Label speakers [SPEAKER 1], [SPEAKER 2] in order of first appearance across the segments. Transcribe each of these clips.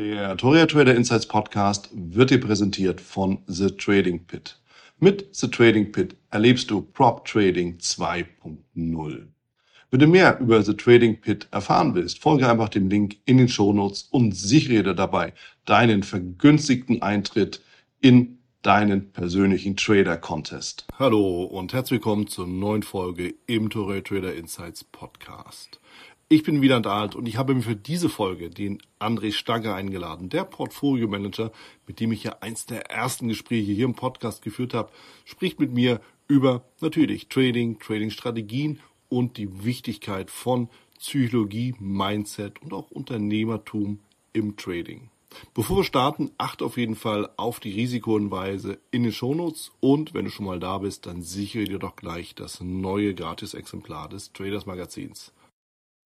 [SPEAKER 1] Der Toria Trader Insights Podcast wird dir präsentiert von The Trading Pit. Mit The Trading Pit erlebst du Prop Trading 2.0. Wenn du mehr über The Trading Pit erfahren willst, folge einfach dem Link in den Shownotes und sichere dir dabei deinen vergünstigten Eintritt in deinen persönlichen Trader Contest.
[SPEAKER 2] Hallo und herzlich willkommen zur neuen Folge im Toria Trader Insights Podcast. Ich bin Wieland Alt und ich habe mir für diese Folge den André Stagger eingeladen, der Portfolio Manager, mit dem ich ja eins der ersten Gespräche hier im Podcast geführt habe, spricht mit mir über natürlich Trading, Trading-Strategien und die Wichtigkeit von Psychologie, Mindset und auch Unternehmertum im Trading. Bevor wir starten, achte auf jeden Fall auf die Risikohinweise in den Shownotes und wenn du schon mal da bist, dann sichere dir doch gleich das neue Gratis-Exemplar des Traders Magazins.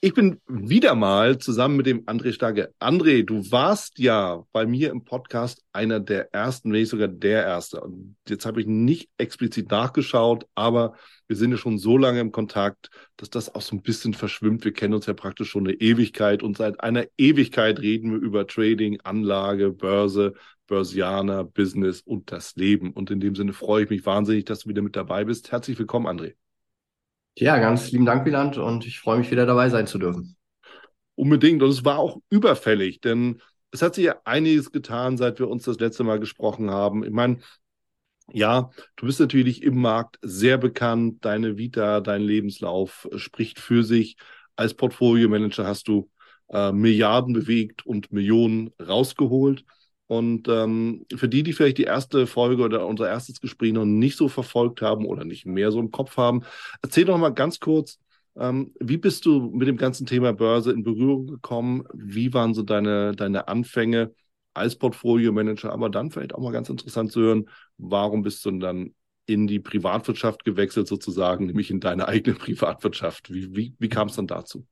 [SPEAKER 2] Ich bin wieder mal zusammen mit dem André Starke. André, du warst ja bei mir im Podcast einer der ersten, wenn nicht sogar der erste. Und jetzt habe ich nicht explizit nachgeschaut, aber wir sind ja schon so lange im Kontakt, dass das auch so ein bisschen verschwimmt. Wir kennen uns ja praktisch schon eine Ewigkeit und seit einer Ewigkeit reden wir über Trading, Anlage, Börse, Börsianer, Business und das Leben. Und in dem Sinne freue ich mich wahnsinnig, dass du wieder mit dabei bist. Herzlich willkommen, André.
[SPEAKER 3] Ja, ganz lieben Dank, Wieland, und ich freue mich wieder dabei sein zu dürfen.
[SPEAKER 2] Unbedingt. Und es war auch überfällig, denn es hat sich ja einiges getan, seit wir uns das letzte Mal gesprochen haben. Ich meine, ja, du bist natürlich im Markt sehr bekannt. Deine Vita, dein Lebenslauf spricht für sich. Als Portfolio-Manager hast du äh, Milliarden bewegt und Millionen rausgeholt. Und ähm, für die, die vielleicht die erste Folge oder unser erstes Gespräch noch nicht so verfolgt haben oder nicht mehr so im Kopf haben, erzähl doch mal ganz kurz, ähm, wie bist du mit dem ganzen Thema Börse in Berührung gekommen? Wie waren so deine, deine Anfänge als Portfolio-Manager? Aber dann vielleicht auch mal ganz interessant zu hören, warum bist du dann in die Privatwirtschaft gewechselt sozusagen, nämlich in deine eigene Privatwirtschaft? Wie, wie, wie kam es dann dazu?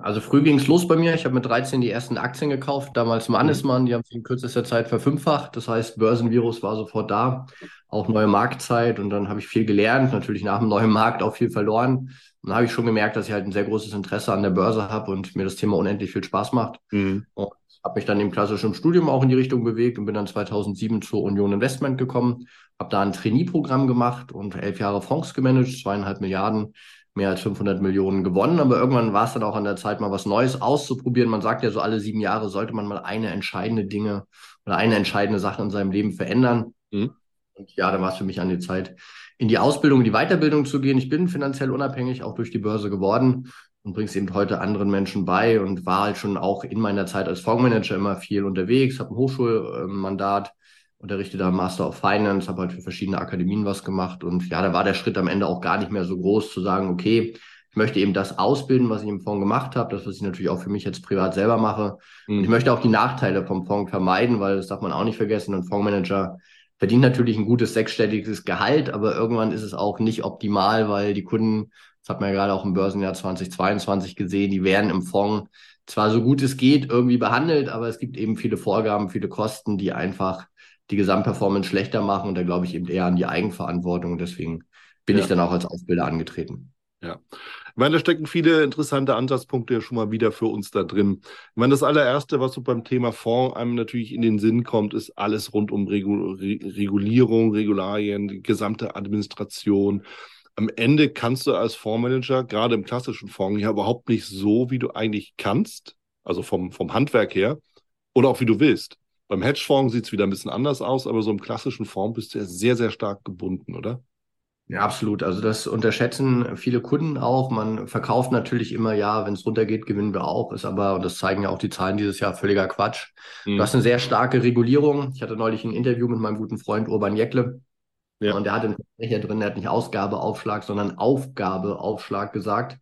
[SPEAKER 3] Also früh ging es los bei mir. Ich habe mit 13 die ersten Aktien gekauft, damals Mannesmann, die haben sich in kürzester Zeit verfünffacht. Das heißt, Börsenvirus war sofort da, auch neue Marktzeit und dann habe ich viel gelernt, natürlich nach dem neuen Markt auch viel verloren. Und dann habe ich schon gemerkt, dass ich halt ein sehr großes Interesse an der Börse habe und mir das Thema unendlich viel Spaß macht. Mhm. Und habe mich dann im klassischen Studium auch in die Richtung bewegt und bin dann 2007 zur Union Investment gekommen, habe da ein Trainee-Programm gemacht und elf Jahre Fonds gemanagt, zweieinhalb Milliarden mehr als 500 Millionen gewonnen, aber irgendwann war es dann auch an der Zeit, mal was Neues auszuprobieren. Man sagt ja so, alle sieben Jahre sollte man mal eine entscheidende Dinge oder eine entscheidende Sache in seinem Leben verändern. Mhm. Und ja, dann war es für mich an die Zeit, in die Ausbildung, in die Weiterbildung zu gehen. Ich bin finanziell unabhängig, auch durch die Börse geworden und bringe es eben heute anderen Menschen bei und war halt schon auch in meiner Zeit als Fondsmanager immer viel unterwegs, habe ein Hochschulmandat unterrichte da Master of Finance, habe halt für verschiedene Akademien was gemacht und ja, da war der Schritt am Ende auch gar nicht mehr so groß zu sagen, okay, ich möchte eben das ausbilden, was ich im Fonds gemacht habe, das, was ich natürlich auch für mich jetzt privat selber mache. Mhm. Und ich möchte auch die Nachteile vom Fonds vermeiden, weil das darf man auch nicht vergessen. Ein Fondsmanager verdient natürlich ein gutes sechsstelliges Gehalt, aber irgendwann ist es auch nicht optimal, weil die Kunden, das hat man ja gerade auch im Börsenjahr 2022 gesehen, die werden im Fonds zwar so gut es geht irgendwie behandelt, aber es gibt eben viele Vorgaben, viele Kosten, die einfach die Gesamtperformance schlechter machen. Und da glaube ich eben eher an die Eigenverantwortung. Und deswegen bin ja. ich dann auch als Ausbilder angetreten.
[SPEAKER 2] Ja. Ich meine, da stecken viele interessante Ansatzpunkte ja schon mal wieder für uns da drin. Ich meine, das allererste, was so beim Thema Fonds einem natürlich in den Sinn kommt, ist alles rund um Regulierung, Regularien, die gesamte Administration. Am Ende kannst du als Fondsmanager, gerade im klassischen Fonds, ja überhaupt nicht so, wie du eigentlich kannst, also vom, vom Handwerk her, oder auch wie du willst. Beim Hedgefonds sieht es wieder ein bisschen anders aus, aber so im klassischen Fonds bist du ja sehr, sehr stark gebunden, oder?
[SPEAKER 3] Ja, absolut. Also das unterschätzen viele Kunden auch. Man verkauft natürlich immer, ja, wenn es runtergeht, gewinnen wir auch. Ist aber, und das zeigen ja auch die Zahlen dieses Jahr, völliger Quatsch. Mhm. Du hast eine sehr starke Regulierung. Ich hatte neulich ein Interview mit meinem guten Freund Urban Jäckle. Ja. Und der hat einen Versprecher drin, der hat nicht Ausgabeaufschlag, sondern Aufgabeaufschlag gesagt.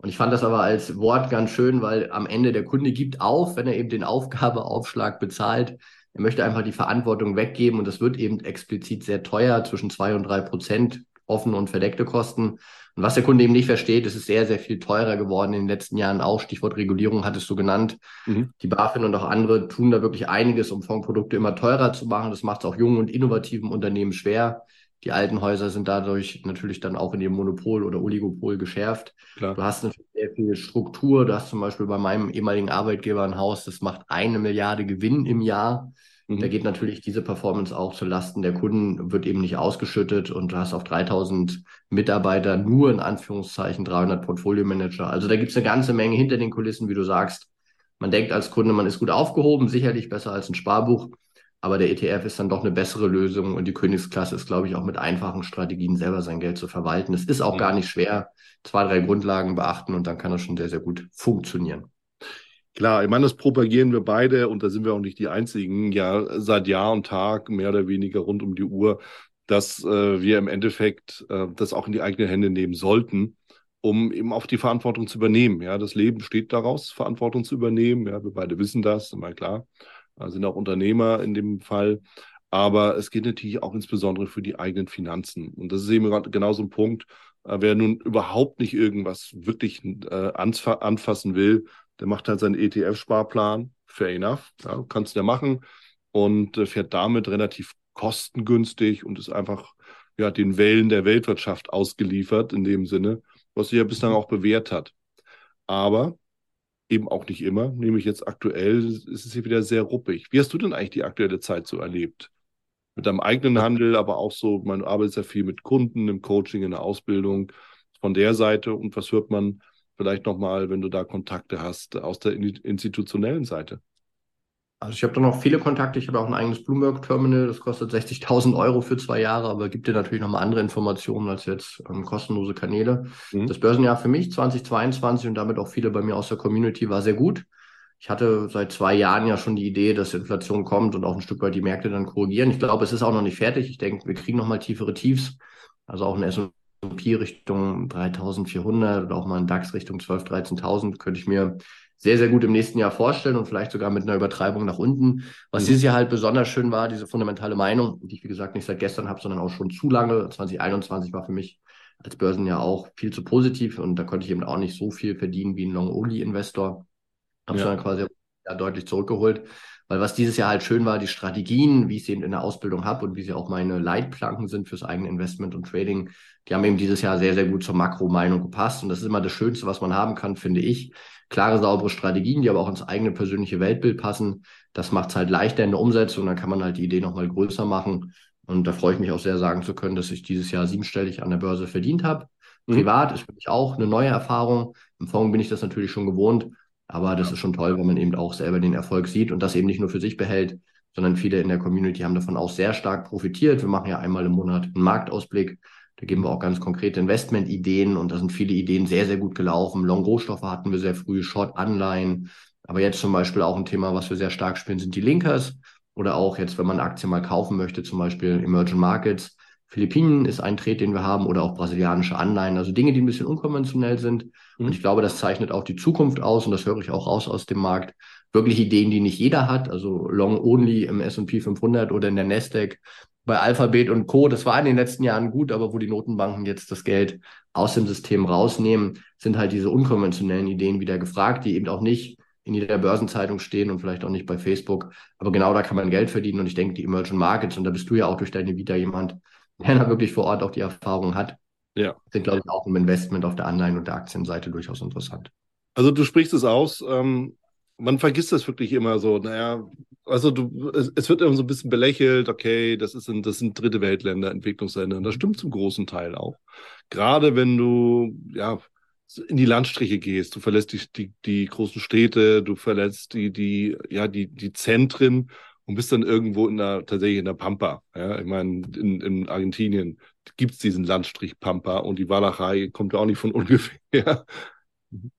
[SPEAKER 3] Und ich fand das aber als Wort ganz schön, weil am Ende der Kunde gibt auf, wenn er eben den Aufgabeaufschlag bezahlt. Er möchte einfach die Verantwortung weggeben und das wird eben explizit sehr teuer, zwischen zwei und drei Prozent. offene und verdeckte Kosten. Und was der Kunde eben nicht versteht, es ist sehr, sehr viel teurer geworden in den letzten Jahren auch. Stichwort Regulierung hattest du genannt. Mhm. Die BaFin und auch andere tun da wirklich einiges, um Fondsprodukte immer teurer zu machen. Das macht es auch jungen und innovativen Unternehmen schwer. Die alten Häuser sind dadurch natürlich dann auch in ihrem Monopol oder Oligopol geschärft. Klar. Du hast natürlich sehr viel Struktur. Du hast zum Beispiel bei meinem ehemaligen Arbeitgeber ein Haus, das macht eine Milliarde Gewinn im Jahr. Mhm. Da geht natürlich diese Performance auch zu Lasten der Kunden, wird eben nicht ausgeschüttet und du hast auf 3000 Mitarbeiter nur in Anführungszeichen 300 Portfolio-Manager. Also da gibt es eine ganze Menge hinter den Kulissen, wie du sagst. Man denkt als Kunde, man ist gut aufgehoben, sicherlich besser als ein Sparbuch. Aber der ETF ist dann doch eine bessere Lösung und die Königsklasse ist, glaube ich, auch mit einfachen Strategien selber sein Geld zu verwalten. Es ist auch mhm. gar nicht schwer. Zwei, drei Grundlagen beachten und dann kann das schon sehr, sehr gut funktionieren.
[SPEAKER 2] Klar, ich meine, das propagieren wir beide und da sind wir auch nicht die einzigen, ja, seit Jahr und Tag, mehr oder weniger rund um die Uhr, dass äh, wir im Endeffekt äh, das auch in die eigenen Hände nehmen sollten, um eben auch die Verantwortung zu übernehmen. Ja, das Leben steht daraus, Verantwortung zu übernehmen. Ja, wir beide wissen das, immer klar, sind auch Unternehmer in dem Fall. Aber es geht natürlich auch insbesondere für die eigenen Finanzen. Und das ist eben genau so ein Punkt, äh, wer nun überhaupt nicht irgendwas wirklich äh, anfassen will, der macht halt seinen ETF-Sparplan, fair enough, ja, kannst du ja machen und äh, fährt damit relativ kostengünstig und ist einfach ja, den Wellen der Weltwirtschaft ausgeliefert in dem Sinne, was sich ja bislang auch bewährt hat. Aber eben auch nicht immer, nämlich jetzt aktuell ist es hier wieder sehr ruppig. Wie hast du denn eigentlich die aktuelle Zeit so erlebt? Mit deinem eigenen Handel, aber auch so, man arbeitet sehr viel mit Kunden im Coaching, in der Ausbildung von der Seite und was hört man vielleicht nochmal, wenn du da Kontakte hast, aus der institutionellen Seite?
[SPEAKER 3] Also ich habe da noch viele Kontakte. Ich habe auch ein eigenes Bloomberg-Terminal. Das kostet 60.000 Euro für zwei Jahre, aber gibt dir natürlich nochmal andere Informationen als jetzt ähm, kostenlose Kanäle. Mhm. Das Börsenjahr für mich 2022 und damit auch viele bei mir aus der Community war sehr gut. Ich hatte seit zwei Jahren ja schon die Idee, dass Inflation kommt und auch ein Stück weit die Märkte dann korrigieren. Ich glaube, es ist auch noch nicht fertig. Ich denke, wir kriegen nochmal tiefere Tiefs. Also auch ein S&P Richtung 3400 oder auch mal ein DAX Richtung 12.000, 13.000 könnte ich mir sehr, sehr gut im nächsten Jahr vorstellen und vielleicht sogar mit einer Übertreibung nach unten. Was mhm. dieses Jahr halt besonders schön war, diese fundamentale Meinung, die ich wie gesagt nicht seit gestern habe, sondern auch schon zu lange. 2021 war für mich als Börsenjahr auch viel zu positiv und da konnte ich eben auch nicht so viel verdienen wie ein Long-Only-Investor. Habe ja. dann quasi ja, deutlich zurückgeholt. Weil was dieses Jahr halt schön war, die Strategien, wie ich sie eben in der Ausbildung habe und wie sie auch meine Leitplanken sind fürs eigene Investment und Trading, die haben eben dieses Jahr sehr, sehr gut zur Makromeinung gepasst. Und das ist immer das Schönste, was man haben kann, finde ich. Klare, saubere Strategien, die aber auch ins eigene persönliche Weltbild passen. Das macht es halt leichter in der Umsetzung. Dann kann man halt die Idee nochmal größer machen. Und da freue ich mich auch sehr, sagen zu können, dass ich dieses Jahr siebenstellig an der Börse verdient habe. Mhm. Privat ist für mich auch eine neue Erfahrung. Im Fonds bin ich das natürlich schon gewohnt. Aber das ist schon toll, wenn man eben auch selber den Erfolg sieht und das eben nicht nur für sich behält, sondern viele in der Community haben davon auch sehr stark profitiert. Wir machen ja einmal im Monat einen Marktausblick. Da geben wir auch ganz konkrete Investmentideen und da sind viele Ideen sehr, sehr gut gelaufen. Long-Rohstoffe hatten wir sehr früh, Short-Anleihen. Aber jetzt zum Beispiel auch ein Thema, was wir sehr stark spielen, sind die Linkers. Oder auch jetzt, wenn man Aktien mal kaufen möchte, zum Beispiel Emerging Markets. Philippinen ist ein Trade, den wir haben, oder auch brasilianische Anleihen. Also Dinge, die ein bisschen unkonventionell sind. Mhm. Und ich glaube, das zeichnet auch die Zukunft aus und das höre ich auch raus aus dem Markt. Wirklich Ideen, die nicht jeder hat, also Long Only im S&P 500 oder in der Nasdaq bei Alphabet und Co. Das war in den letzten Jahren gut, aber wo die Notenbanken jetzt das Geld aus dem System rausnehmen, sind halt diese unkonventionellen Ideen wieder gefragt, die eben auch nicht in jeder Börsenzeitung stehen und vielleicht auch nicht bei Facebook. Aber genau da kann man Geld verdienen und ich denke, die Emerging Markets, und da bist du ja auch durch deine Vita jemand, der da wirklich vor Ort auch die Erfahrung hat, ja. sind, glaube ich, auch im Investment auf der Anleihen- und der Aktienseite durchaus interessant.
[SPEAKER 2] Also du sprichst es aus, ähm, man vergisst das wirklich immer so, naja, also du, es, es, wird immer so ein bisschen belächelt, okay, das, ist ein, das sind dritte Weltländer, Entwicklungsländer, und das stimmt zum großen Teil auch. Gerade wenn du, ja, in die Landstriche gehst, du verlässt die, die, die großen Städte, du verlässt die, die, ja, die, die Zentren und bist dann irgendwo in der, tatsächlich in der Pampa. Ja, ich meine, in, in Argentinien gibt es diesen Landstrich Pampa und die Walachei kommt ja auch nicht von ungefähr.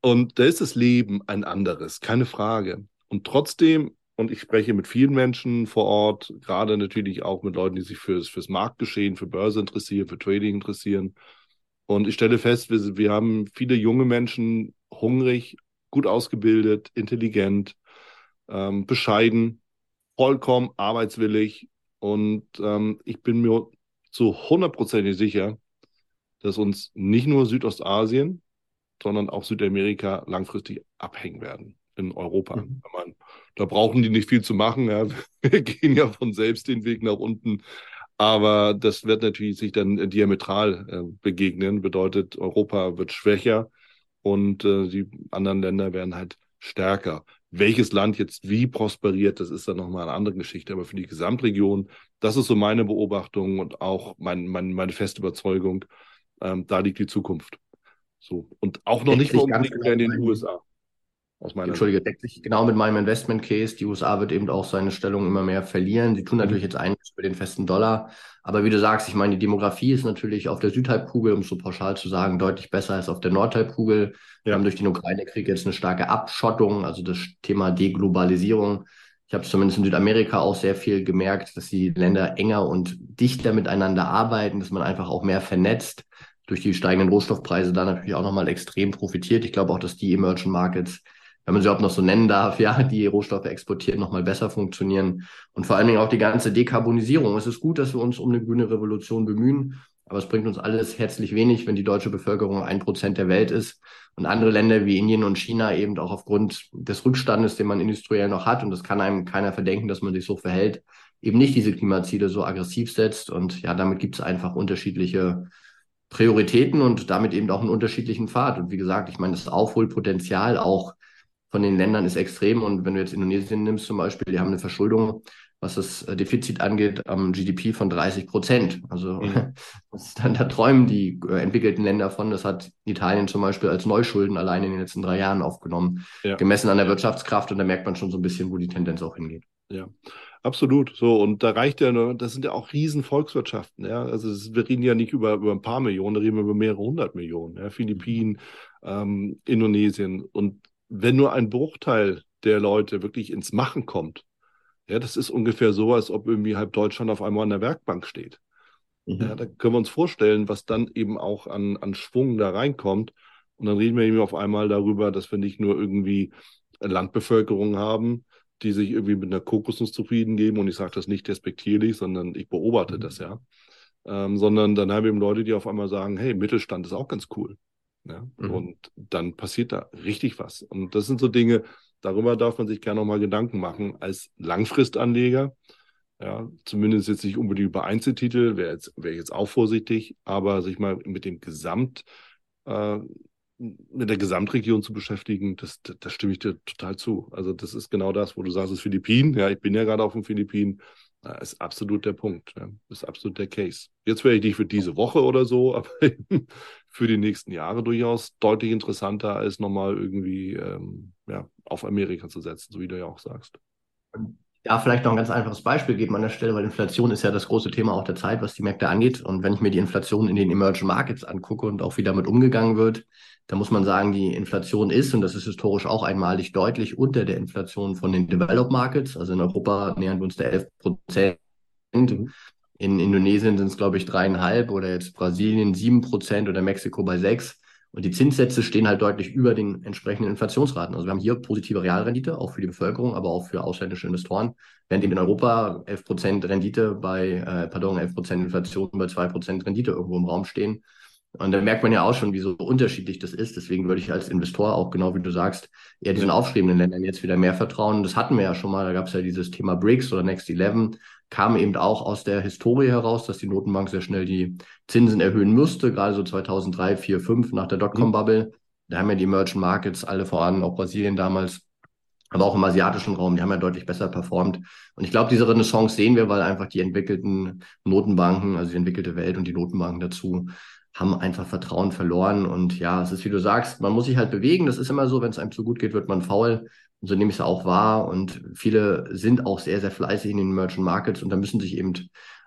[SPEAKER 2] Und da ist das Leben ein anderes, keine Frage. Und trotzdem, und ich spreche mit vielen Menschen vor Ort, gerade natürlich auch mit Leuten, die sich fürs, fürs Marktgeschehen, für Börse interessieren, für Trading interessieren. Und ich stelle fest, wir, wir haben viele junge Menschen, hungrig, gut ausgebildet, intelligent, ähm, bescheiden, vollkommen arbeitswillig und ähm, ich bin mir zu hundertprozentig sicher, dass uns nicht nur Südostasien, sondern auch Südamerika langfristig abhängen werden in Europa. Mhm. Man, da brauchen die nicht viel zu machen. Ja. Wir gehen ja von selbst den Weg nach unten. Aber das wird natürlich sich dann diametral äh, begegnen. Bedeutet, Europa wird schwächer und äh, die anderen Länder werden halt stärker. Welches Land jetzt wie prosperiert, das ist dann nochmal eine andere Geschichte. Aber für die Gesamtregion, das ist so meine Beobachtung und auch mein, mein, meine feste Überzeugung, ähm, da liegt die Zukunft. So. Und auch noch nicht mal unbedingt mehr in den USA.
[SPEAKER 3] Aus meiner Entschuldige, deckt sich genau mit meinem Investment Case. Die USA wird eben auch seine Stellung immer mehr verlieren. Sie tun mhm. natürlich jetzt einiges für den festen Dollar. Aber wie du sagst, ich meine, die Demografie ist natürlich auf der Südhalbkugel, um es so pauschal zu sagen, deutlich besser als auf der Nordhalbkugel. Wir haben durch den Ukraine-Krieg jetzt eine starke Abschottung, also das Thema Deglobalisierung. Ich habe zumindest in Südamerika auch sehr viel gemerkt, dass die Länder enger und dichter miteinander arbeiten, dass man einfach auch mehr vernetzt durch die steigenden Rohstoffpreise da natürlich auch nochmal extrem profitiert. Ich glaube auch, dass die Emerging Markets wenn man sie überhaupt noch so nennen darf, ja, die Rohstoffe exportieren, nochmal besser funktionieren. Und vor allen Dingen auch die ganze Dekarbonisierung. Es ist gut, dass wir uns um eine grüne Revolution bemühen, aber es bringt uns alles herzlich wenig, wenn die deutsche Bevölkerung ein Prozent der Welt ist und andere Länder wie Indien und China eben auch aufgrund des Rückstandes, den man industriell noch hat, und das kann einem keiner verdenken, dass man sich so verhält, eben nicht diese Klimaziele so aggressiv setzt. Und ja, damit gibt es einfach unterschiedliche Prioritäten und damit eben auch einen unterschiedlichen Pfad. Und wie gesagt, ich meine, das Aufholpotenzial auch von den Ländern ist extrem. Und wenn du jetzt Indonesien nimmst zum Beispiel, die haben eine Verschuldung, was das äh, Defizit angeht, am GDP von 30 Prozent. Also mhm. dann, da träumen die äh, entwickelten Länder von. Das hat Italien zum Beispiel als Neuschulden allein in den letzten drei Jahren aufgenommen, ja. gemessen an der Wirtschaftskraft. Und da merkt man schon so ein bisschen, wo die Tendenz auch hingeht.
[SPEAKER 2] Ja, absolut. So, und da reicht ja nur, das sind ja auch riesen Volkswirtschaften, ja. Also das, wir reden ja nicht über, über ein paar Millionen, da reden wir über mehrere hundert Millionen, ja. Philippinen, ähm, Indonesien. Und wenn nur ein Bruchteil der Leute wirklich ins Machen kommt, ja, das ist ungefähr so, als ob irgendwie halb Deutschland auf einmal an der Werkbank steht. Mhm. Ja, da können wir uns vorstellen, was dann eben auch an, an Schwung da reinkommt. Und dann reden wir eben auf einmal darüber, dass wir nicht nur irgendwie Landbevölkerung haben, die sich irgendwie mit einer Kokosnuss zufrieden geben. Und ich sage das nicht despektierlich, sondern ich beobachte mhm. das ja. Ähm, sondern dann haben wir eben Leute, die auf einmal sagen, hey, Mittelstand ist auch ganz cool. Ja? Mhm. Und dann passiert da richtig was. Und das sind so Dinge, darüber darf man sich gerne nochmal Gedanken machen als Langfristanleger. Ja, zumindest jetzt nicht unbedingt über Einzeltitel, wäre jetzt, wär jetzt auch vorsichtig, aber sich mal mit dem Gesamt, äh, mit der Gesamtregion zu beschäftigen, das, das, das, stimme ich dir total zu. Also das ist genau das, wo du sagst, es Philippinen. Ja, ich bin ja gerade auf den Philippinen. Das ist absolut der Punkt. Ja. Ist absolut der Case. Jetzt wäre ich nicht für diese Woche oder so, aber für die nächsten Jahre durchaus deutlich interessanter, als nochmal irgendwie ähm, ja, auf Amerika zu setzen, so wie du ja auch sagst.
[SPEAKER 3] Ja, vielleicht noch ein ganz einfaches Beispiel geben an der Stelle, weil Inflation ist ja das große Thema auch der Zeit, was die Märkte angeht. Und wenn ich mir die Inflation in den Emerging Markets angucke und auch wie damit umgegangen wird, da muss man sagen, die Inflation ist, und das ist historisch auch einmalig, deutlich unter der Inflation von den Developed Markets. Also in Europa nähern wir uns der 11 Prozent. Mhm. In Indonesien sind es, glaube ich, dreieinhalb oder jetzt Brasilien sieben Prozent oder Mexiko bei sechs. Und die Zinssätze stehen halt deutlich über den entsprechenden Inflationsraten. Also wir haben hier positive Realrendite, auch für die Bevölkerung, aber auch für ausländische Investoren. Während eben in Europa 11 Prozent Rendite bei, äh, pardon, 11 Prozent Inflation bei zwei Prozent Rendite irgendwo im Raum stehen. Und da merkt man ja auch schon, wie so unterschiedlich das ist. Deswegen würde ich als Investor auch, genau wie du sagst, eher diesen aufstrebenden Ländern jetzt wieder mehr vertrauen. Das hatten wir ja schon mal. Da gab es ja dieses Thema BRICS oder Next 11 kam eben auch aus der Historie heraus, dass die Notenbank sehr schnell die Zinsen erhöhen musste, gerade so 2003, 4, 5 nach der Dotcom-Bubble. Da haben ja die Emerging Markets alle voran, auch Brasilien damals, aber auch im asiatischen Raum, die haben ja deutlich besser performt. Und ich glaube, diese Renaissance sehen wir, weil einfach die entwickelten Notenbanken, also die entwickelte Welt und die Notenbanken dazu, haben einfach Vertrauen verloren. Und ja, es ist, wie du sagst, man muss sich halt bewegen. Das ist immer so, wenn es einem zu gut geht, wird man faul. Und so nehme ich es auch wahr. Und viele sind auch sehr, sehr fleißig in den Merchant Markets und da müssen sich eben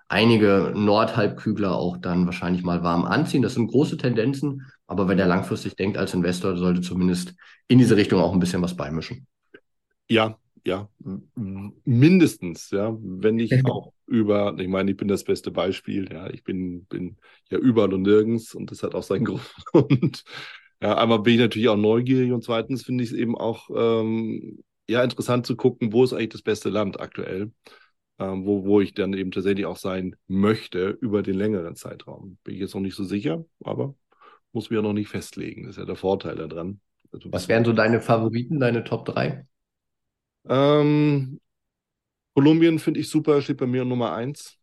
[SPEAKER 3] einige Nordhalbkügler auch dann wahrscheinlich mal warm anziehen. Das sind große Tendenzen, aber wenn der langfristig denkt als Investor, sollte zumindest in diese Richtung auch ein bisschen was beimischen.
[SPEAKER 2] Ja, ja, mindestens, ja, wenn ich auch über, ich meine, ich bin das beste Beispiel, ja, ich bin, bin ja überall und nirgends und das hat auch seinen Grund. Ja, einmal bin ich natürlich auch neugierig und zweitens finde ich es eben auch ähm, ja interessant zu gucken, wo ist eigentlich das beste Land aktuell. ähm, wo, wo ich dann eben tatsächlich auch sein möchte über den längeren Zeitraum. Bin ich jetzt noch nicht so sicher, aber muss mir noch nicht festlegen. Das ist ja der Vorteil daran.
[SPEAKER 3] Also, Was wären so deine Favoriten, deine Top 3?
[SPEAKER 2] Ähm, Kolumbien finde ich super, steht bei mir Nummer 1.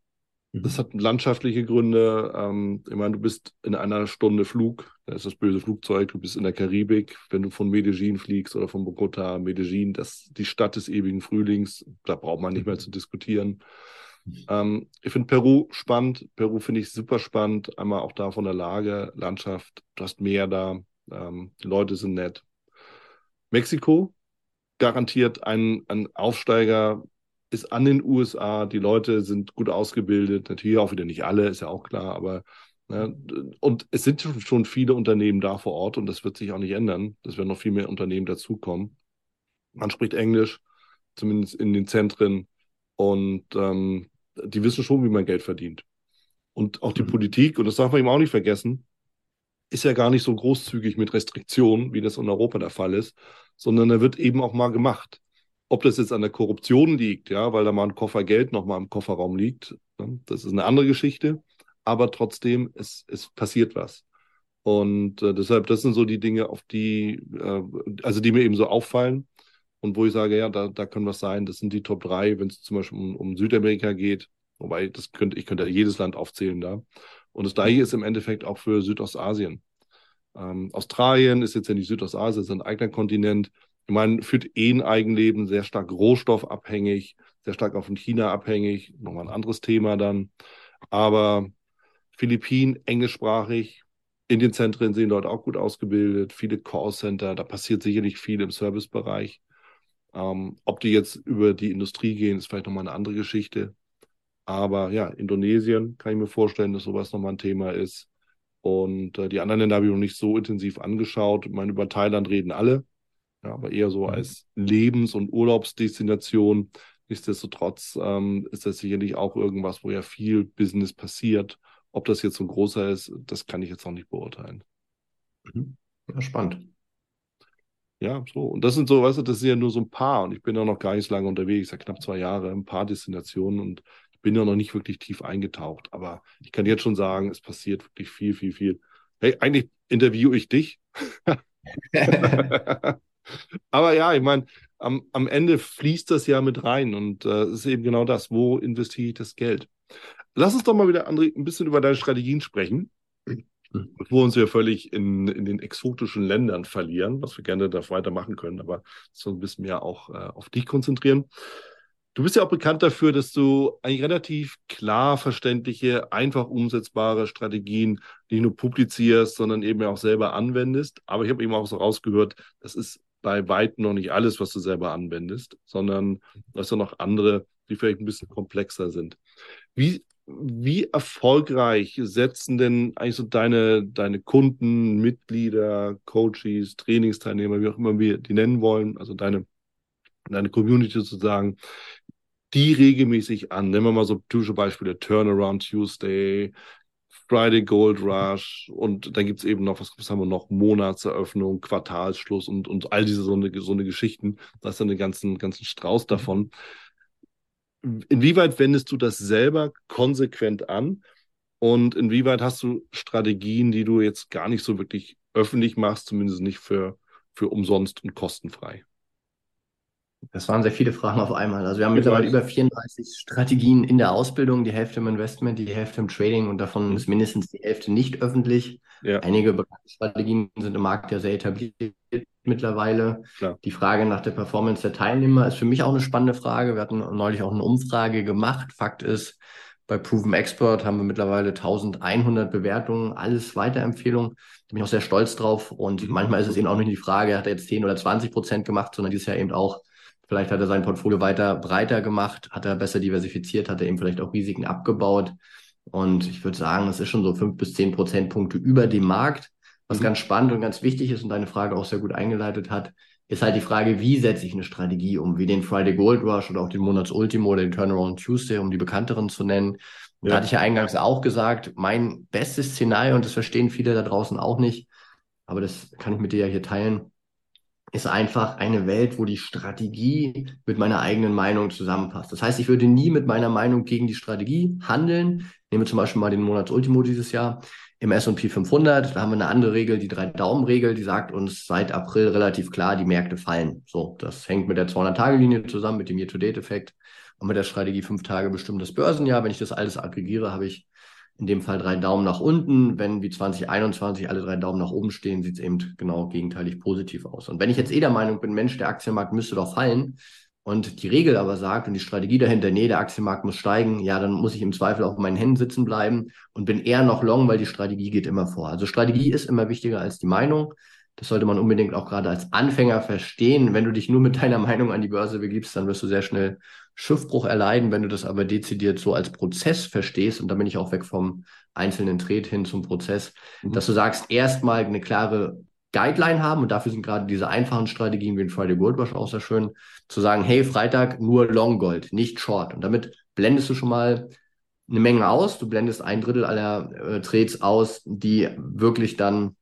[SPEAKER 2] Das mhm. hat landschaftliche Gründe. Ähm, ich meine, du bist in einer Stunde Flug, da ist das böse Flugzeug, du bist in der Karibik. Wenn du von Medellin fliegst oder von Bogota, Medellin, das die Stadt des ewigen Frühlings, da braucht man nicht mehr mhm. zu diskutieren. Ähm, ich finde Peru spannend. Peru finde ich super spannend. Einmal auch da von der Lage, Landschaft, du hast Meer da, ähm, die Leute sind nett. Mexiko, garantiert ein, ein Aufsteiger, ist an den USA, die Leute sind gut ausgebildet, natürlich auch wieder nicht alle, ist ja auch klar, aber ne, und es sind schon viele Unternehmen da vor Ort und das wird sich auch nicht ändern. Es werden noch viel mehr Unternehmen dazukommen. Man spricht Englisch, zumindest in den Zentren, und ähm, die wissen schon, wie man Geld verdient. Und auch die mhm. Politik, und das darf man eben auch nicht vergessen, ist ja gar nicht so großzügig mit Restriktionen, wie das in Europa der Fall ist, sondern da wird eben auch mal gemacht. Ob das jetzt an der Korruption liegt, ja, weil da mal ein Koffer Geld noch mal im Kofferraum liegt, ne, das ist eine andere Geschichte. Aber trotzdem, es, es passiert was. Und äh, deshalb, das sind so die Dinge, auf die, äh, also die mir eben so auffallen und wo ich sage, ja, da, da können was sein. Das sind die Top 3, wenn es zum Beispiel um, um Südamerika geht. Wobei, das könnte, ich könnte jedes Land aufzählen da. Und das gleiche ist im Endeffekt auch für Südostasien. Ähm, Australien ist jetzt ja nicht Südostasien, ist ein eigener Kontinent. Ich meine, führt eh ein Eigenleben, sehr stark rohstoffabhängig, sehr stark auch von China abhängig. Nochmal ein anderes Thema dann. Aber Philippinen, englischsprachig, in den Zentren sind dort auch gut ausgebildet, viele Callcenter, da passiert sicherlich viel im Servicebereich. Ähm, ob die jetzt über die Industrie gehen, ist vielleicht nochmal eine andere Geschichte. Aber ja, Indonesien kann ich mir vorstellen, dass sowas nochmal ein Thema ist. Und äh, die anderen Länder habe ich noch nicht so intensiv angeschaut. Ich meine, über Thailand reden alle ja, aber eher so mhm. als Lebens- und Urlaubsdestination. Nichtsdestotrotz ähm, ist das sicherlich auch irgendwas, wo ja viel Business passiert. Ob das jetzt so ein großer ist, das kann ich jetzt noch nicht beurteilen.
[SPEAKER 3] Mhm. Ja, spannend.
[SPEAKER 2] Ja, so. Und das sind so, weißt du, das sind ja nur so ein paar. Und ich bin ja noch gar nicht so lange unterwegs, ja knapp zwei Jahre, ein paar Destinationen und bin ja noch nicht wirklich tief eingetaucht. Aber ich kann jetzt schon sagen, es passiert wirklich viel, viel, viel. Hey, eigentlich interviewe ich dich. Aber ja, ich meine, am, am Ende fließt das ja mit rein und äh, es äh, ist eben genau das, wo investiere ich das Geld? Lass uns doch mal wieder, André, ein bisschen über deine Strategien sprechen, mhm. bevor wir uns ja völlig in, in den exotischen Ländern verlieren, was wir gerne da weitermachen können, aber so ein bisschen mehr auch äh, auf dich konzentrieren. Du bist ja auch bekannt dafür, dass du eigentlich relativ klar verständliche, einfach umsetzbare Strategien nicht nur publizierst, sondern eben auch selber anwendest. Aber ich habe eben auch so rausgehört, das ist bei weitem noch nicht alles, was du selber anwendest, sondern du hast ja noch andere, die vielleicht ein bisschen komplexer sind. Wie, wie erfolgreich setzen denn eigentlich so deine, deine Kunden, Mitglieder, Coaches, Trainingsteilnehmer, wie auch immer wir die nennen wollen, also deine, deine Community sozusagen, die regelmäßig an? Nehmen wir mal so typische Beispiele, Turnaround Tuesday, Friday Gold Rush und dann gibt es eben noch, was, was, haben wir noch, Monatseröffnung, Quartalsschluss und, und all diese so eine, so eine Geschichten. Da ist dann einen ganzen, ganzen Strauß mhm. davon. Inwieweit wendest du das selber konsequent an? Und inwieweit hast du Strategien, die du jetzt gar nicht so wirklich öffentlich machst, zumindest nicht für, für umsonst und kostenfrei?
[SPEAKER 3] Das waren sehr viele Fragen auf einmal. Also wir haben ich mittlerweile weiß. über 34 Strategien in der Ausbildung, die Hälfte im Investment, die Hälfte im Trading und davon mhm. ist mindestens die Hälfte nicht öffentlich. Ja. Einige Strategien sind im Markt ja sehr etabliert mittlerweile. Klar. Die Frage nach der Performance der Teilnehmer ist für mich auch eine spannende Frage. Wir hatten neulich auch eine Umfrage gemacht. Fakt ist, bei Proven Expert haben wir mittlerweile 1100 Bewertungen, alles Weiterempfehlungen. Da bin ich auch sehr stolz drauf. Und mhm. manchmal ist es eben auch nicht die Frage, hat er jetzt 10 oder 20 Prozent gemacht, sondern dieses Jahr eben auch, Vielleicht hat er sein Portfolio weiter breiter gemacht, hat er besser diversifiziert, hat er eben vielleicht auch Risiken abgebaut. Und ich würde sagen, es ist schon so fünf bis zehn Prozentpunkte über dem Markt. Was mhm. ganz spannend und ganz wichtig ist und deine Frage auch sehr gut eingeleitet hat, ist halt die Frage, wie setze ich eine Strategie um, wie den Friday Gold Rush oder auch den Monats Ultimo oder den Turnaround Tuesday, um die bekannteren zu nennen. Ja. da hatte ich ja eingangs auch gesagt, mein bestes Szenario, und das verstehen viele da draußen auch nicht, aber das kann ich mit dir ja hier teilen, ist einfach eine Welt, wo die Strategie mit meiner eigenen Meinung zusammenpasst. Das heißt, ich würde nie mit meiner Meinung gegen die Strategie handeln. Nehmen wir zum Beispiel mal den Monatsultimo dieses Jahr im S&P 500. Da haben wir eine andere Regel, die Drei-Daumen-Regel, die sagt uns seit April relativ klar, die Märkte fallen. So, das hängt mit der 200-Tage-Linie zusammen, mit dem Year-to-Date-Effekt und mit der Strategie fünf Tage bestimmt das Börsenjahr. Wenn ich das alles aggregiere, habe ich in dem Fall drei Daumen nach unten. Wenn wie 2021 alle drei Daumen nach oben stehen, sieht es eben genau gegenteilig positiv aus. Und wenn ich jetzt eh der Meinung bin, Mensch, der Aktienmarkt müsste doch fallen und die Regel aber sagt und die Strategie dahinter, nee, der Aktienmarkt muss steigen, ja, dann muss ich im Zweifel auf meinen Händen sitzen bleiben und bin eher noch long, weil die Strategie geht immer vor. Also Strategie ist immer wichtiger als die Meinung. Das sollte man unbedingt auch gerade als Anfänger verstehen. Wenn du dich nur mit deiner Meinung an die Börse begibst, dann wirst du sehr schnell Schiffbruch erleiden. Wenn du das aber dezidiert so als Prozess verstehst, und da bin ich auch weg vom einzelnen Tret hin zum Prozess, mhm. dass du sagst, erstmal eine klare Guideline haben und dafür sind gerade diese einfachen Strategien wie ein Friday Gold Rush auch sehr schön, zu sagen, hey, Freitag nur Long Gold, nicht Short. Und damit blendest du schon mal eine Menge aus. Du blendest ein Drittel aller äh, Trades aus, die wirklich dann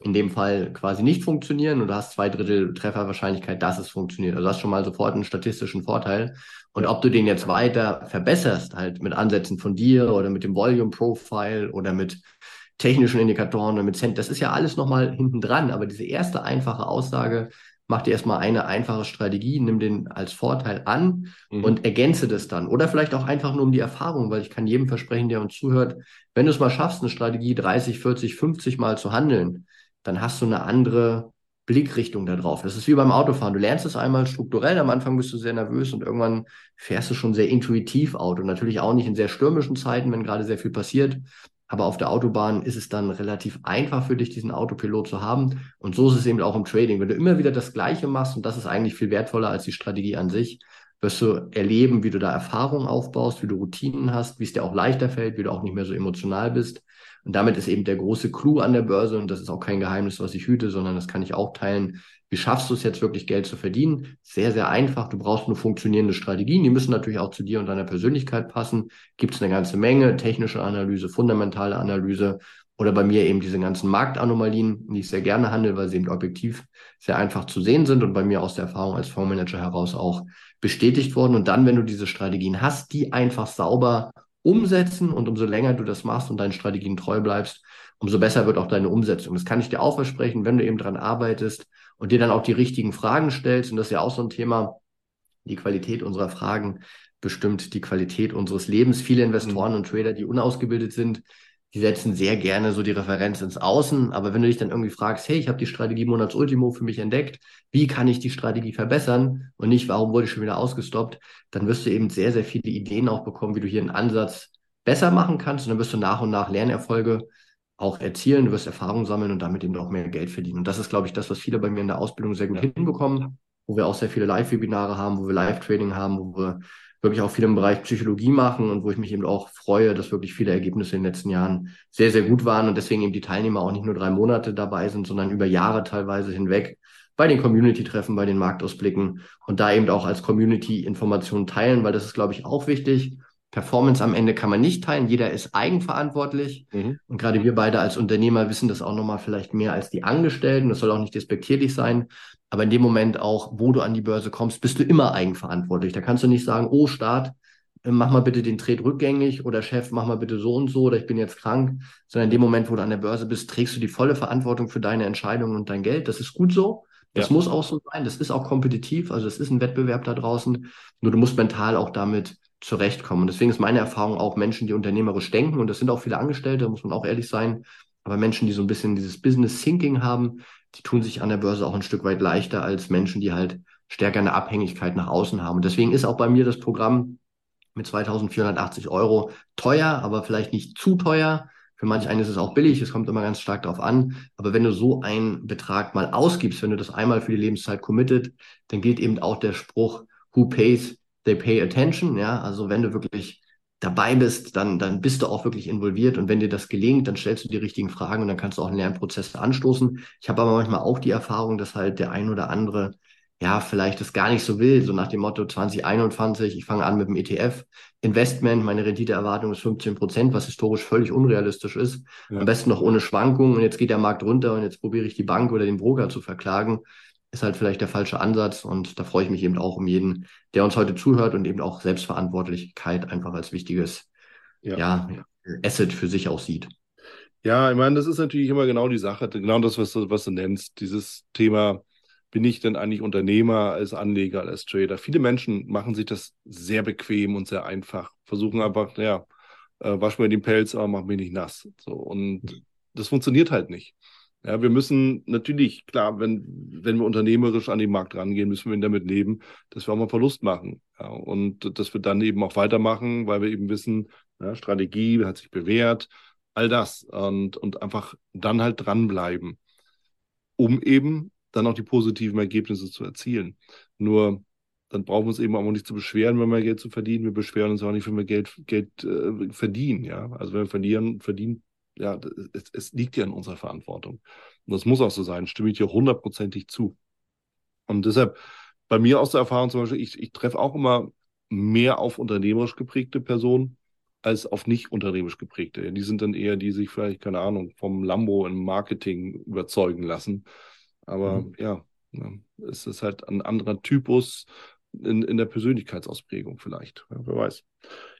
[SPEAKER 3] in dem Fall quasi nicht funktionieren und du hast zwei Drittel Trefferwahrscheinlichkeit, dass es funktioniert. Also du hast schon mal sofort einen statistischen Vorteil. Und ob du den jetzt weiter verbesserst, halt mit Ansätzen von dir oder mit dem Volume Profile oder mit technischen Indikatoren oder mit Cent, das ist ja alles nochmal hinten dran. Aber diese erste einfache Aussage, mach dir erstmal eine einfache Strategie, nimm den als Vorteil an mhm. und ergänze das dann. Oder vielleicht auch einfach nur um die Erfahrung, weil ich kann jedem versprechen, der uns zuhört, wenn du es mal schaffst, eine Strategie 30, 40, 50 Mal zu handeln, dann hast du eine andere Blickrichtung da drauf. Das ist wie beim Autofahren. Du lernst es einmal strukturell, am Anfang bist du sehr nervös und irgendwann fährst du schon sehr intuitiv Auto. Natürlich auch nicht in sehr stürmischen Zeiten, wenn gerade sehr viel passiert. Aber auf der Autobahn ist es dann relativ einfach für dich, diesen Autopilot zu haben. Und so ist es eben auch im Trading. Wenn du immer wieder das Gleiche machst, und das ist eigentlich viel wertvoller als die Strategie an sich, wirst du erleben, wie du da Erfahrungen aufbaust, wie du Routinen hast, wie es dir auch leichter fällt, wie du auch nicht mehr so emotional bist. Und damit ist eben der große Clou an der Börse, und das ist auch kein Geheimnis, was ich hüte, sondern das kann ich auch teilen. Wie schaffst du es jetzt wirklich Geld zu verdienen? Sehr, sehr einfach. Du brauchst nur funktionierende Strategien. Die müssen natürlich auch zu dir und deiner Persönlichkeit passen. Gibt es eine ganze Menge. Technische Analyse, fundamentale Analyse oder bei mir eben diese ganzen Marktanomalien, die ich sehr gerne handle, weil sie eben objektiv sehr einfach zu sehen sind und bei mir aus der Erfahrung als Fondsmanager heraus auch bestätigt worden. Und dann, wenn du diese Strategien hast, die einfach sauber umsetzen und umso länger du das machst und deinen Strategien treu bleibst, umso besser wird auch deine Umsetzung. Das kann ich dir auch versprechen, wenn du eben dran arbeitest und dir dann auch die richtigen Fragen stellst. Und das ist ja auch so ein Thema, die Qualität unserer Fragen bestimmt die Qualität unseres Lebens. Viele Investoren mhm. und Trader, die unausgebildet sind, die setzen sehr gerne so die Referenz ins Außen. Aber wenn du dich dann irgendwie fragst, hey, ich habe die Strategie Monatsultimo für mich entdeckt, wie kann ich die Strategie verbessern und nicht, warum wurde ich schon wieder ausgestoppt, dann wirst du eben sehr, sehr viele Ideen auch bekommen, wie du hier einen Ansatz besser machen kannst. Und dann wirst du nach und nach Lernerfolge auch erzielen, du wirst Erfahrung sammeln und damit eben auch mehr Geld verdienen. Und das ist, glaube ich, das, was viele bei mir in der Ausbildung sehr gut ja. hinbekommen, wo wir auch sehr viele Live-Webinare haben, wo wir Live-Trading haben, wo wir wirklich auch viel im Bereich Psychologie machen und wo ich mich eben auch freue, dass wirklich viele Ergebnisse in den letzten Jahren sehr, sehr gut waren und deswegen eben die Teilnehmer auch nicht nur drei Monate dabei sind, sondern über Jahre teilweise hinweg bei den Community-Treffen, bei den Marktausblicken und da eben auch als Community Informationen teilen, weil das ist, glaube ich, auch wichtig. Performance am Ende kann man nicht teilen. Jeder ist eigenverantwortlich. Mhm. Und gerade wir beide als Unternehmer wissen das auch nochmal vielleicht mehr als die Angestellten. Das soll auch nicht despektierlich sein. Aber in dem Moment auch, wo du an die Börse kommst, bist du immer eigenverantwortlich. Da kannst du nicht sagen, oh, Staat, äh, mach mal bitte den Trade rückgängig oder Chef, mach mal bitte so und so oder ich bin jetzt krank. Sondern in dem Moment, wo du an der Börse bist, trägst du die volle Verantwortung für deine Entscheidungen und dein Geld. Das ist gut so. Das ja. muss auch so sein. Das ist auch kompetitiv. Also es ist ein Wettbewerb da draußen. Nur du musst mental auch damit zurechtkommen. Und deswegen ist meine Erfahrung auch Menschen, die unternehmerisch denken, und das sind auch viele Angestellte, muss man auch ehrlich sein, aber Menschen, die so ein bisschen dieses Business Thinking haben, die tun sich an der Börse auch ein Stück weit leichter als Menschen, die halt stärker eine Abhängigkeit nach außen haben. Und deswegen ist auch bei mir das Programm mit 2480 Euro teuer, aber vielleicht nicht zu teuer. Für manch einen ist es auch billig, es kommt immer ganz stark darauf an. Aber wenn du so einen Betrag mal ausgibst, wenn du das einmal für die Lebenszeit committed, dann gilt eben auch der Spruch, who pays, they pay attention. Ja, also wenn du wirklich dabei bist, dann, dann bist du auch wirklich involviert. Und wenn dir das gelingt, dann stellst du die richtigen Fragen und dann kannst du auch einen Lernprozess anstoßen. Ich habe aber manchmal auch die Erfahrung, dass halt der ein oder andere ja, vielleicht das gar nicht so will, so nach dem Motto 2021, ich fange an mit dem ETF, Investment, meine Renditeerwartung ist 15 Prozent, was historisch völlig unrealistisch ist, ja. am besten noch ohne Schwankungen und jetzt geht der Markt runter und jetzt probiere ich die Bank oder den Broker zu verklagen ist halt vielleicht der falsche Ansatz. Und da freue ich mich eben auch um jeden, der uns heute zuhört und eben auch Selbstverantwortlichkeit einfach als wichtiges ja. ja Asset für sich auch sieht.
[SPEAKER 2] Ja, ich meine, das ist natürlich immer genau die Sache, genau das, was du, was du nennst, dieses Thema, bin ich denn eigentlich Unternehmer als Anleger, als Trader? Viele Menschen machen sich das sehr bequem und sehr einfach, versuchen einfach, ja, äh, wasch mir den Pelz, aber mach mich nicht nass. So, und das funktioniert halt nicht. Ja, wir müssen natürlich, klar, wenn, wenn wir unternehmerisch an den Markt rangehen, müssen wir damit leben, dass wir auch mal Verlust machen. Ja, und dass wir dann eben auch weitermachen, weil wir eben wissen, ja, Strategie hat sich bewährt, all das. Und, und einfach dann halt dranbleiben, um eben dann auch die positiven Ergebnisse zu erzielen. Nur dann brauchen wir uns eben auch nicht zu beschweren, wenn wir Geld zu verdienen. Wir beschweren uns auch nicht, wenn wir Geld, Geld äh, verdienen. Ja? Also wenn wir verlieren, verdienen, ja, es, es, liegt ja in unserer Verantwortung. Und das muss auch so sein, stimme ich dir hundertprozentig zu. Und deshalb, bei mir aus der Erfahrung zum Beispiel, ich, ich treffe auch immer mehr auf unternehmerisch geprägte Personen als auf nicht unternehmerisch geprägte. Die sind dann eher, die sich vielleicht, keine Ahnung, vom Lambo im Marketing überzeugen lassen aber mhm. ja, es ist halt ein anderer Typus in, in der Persönlichkeitsausprägung vielleicht. Ja, wer weiß.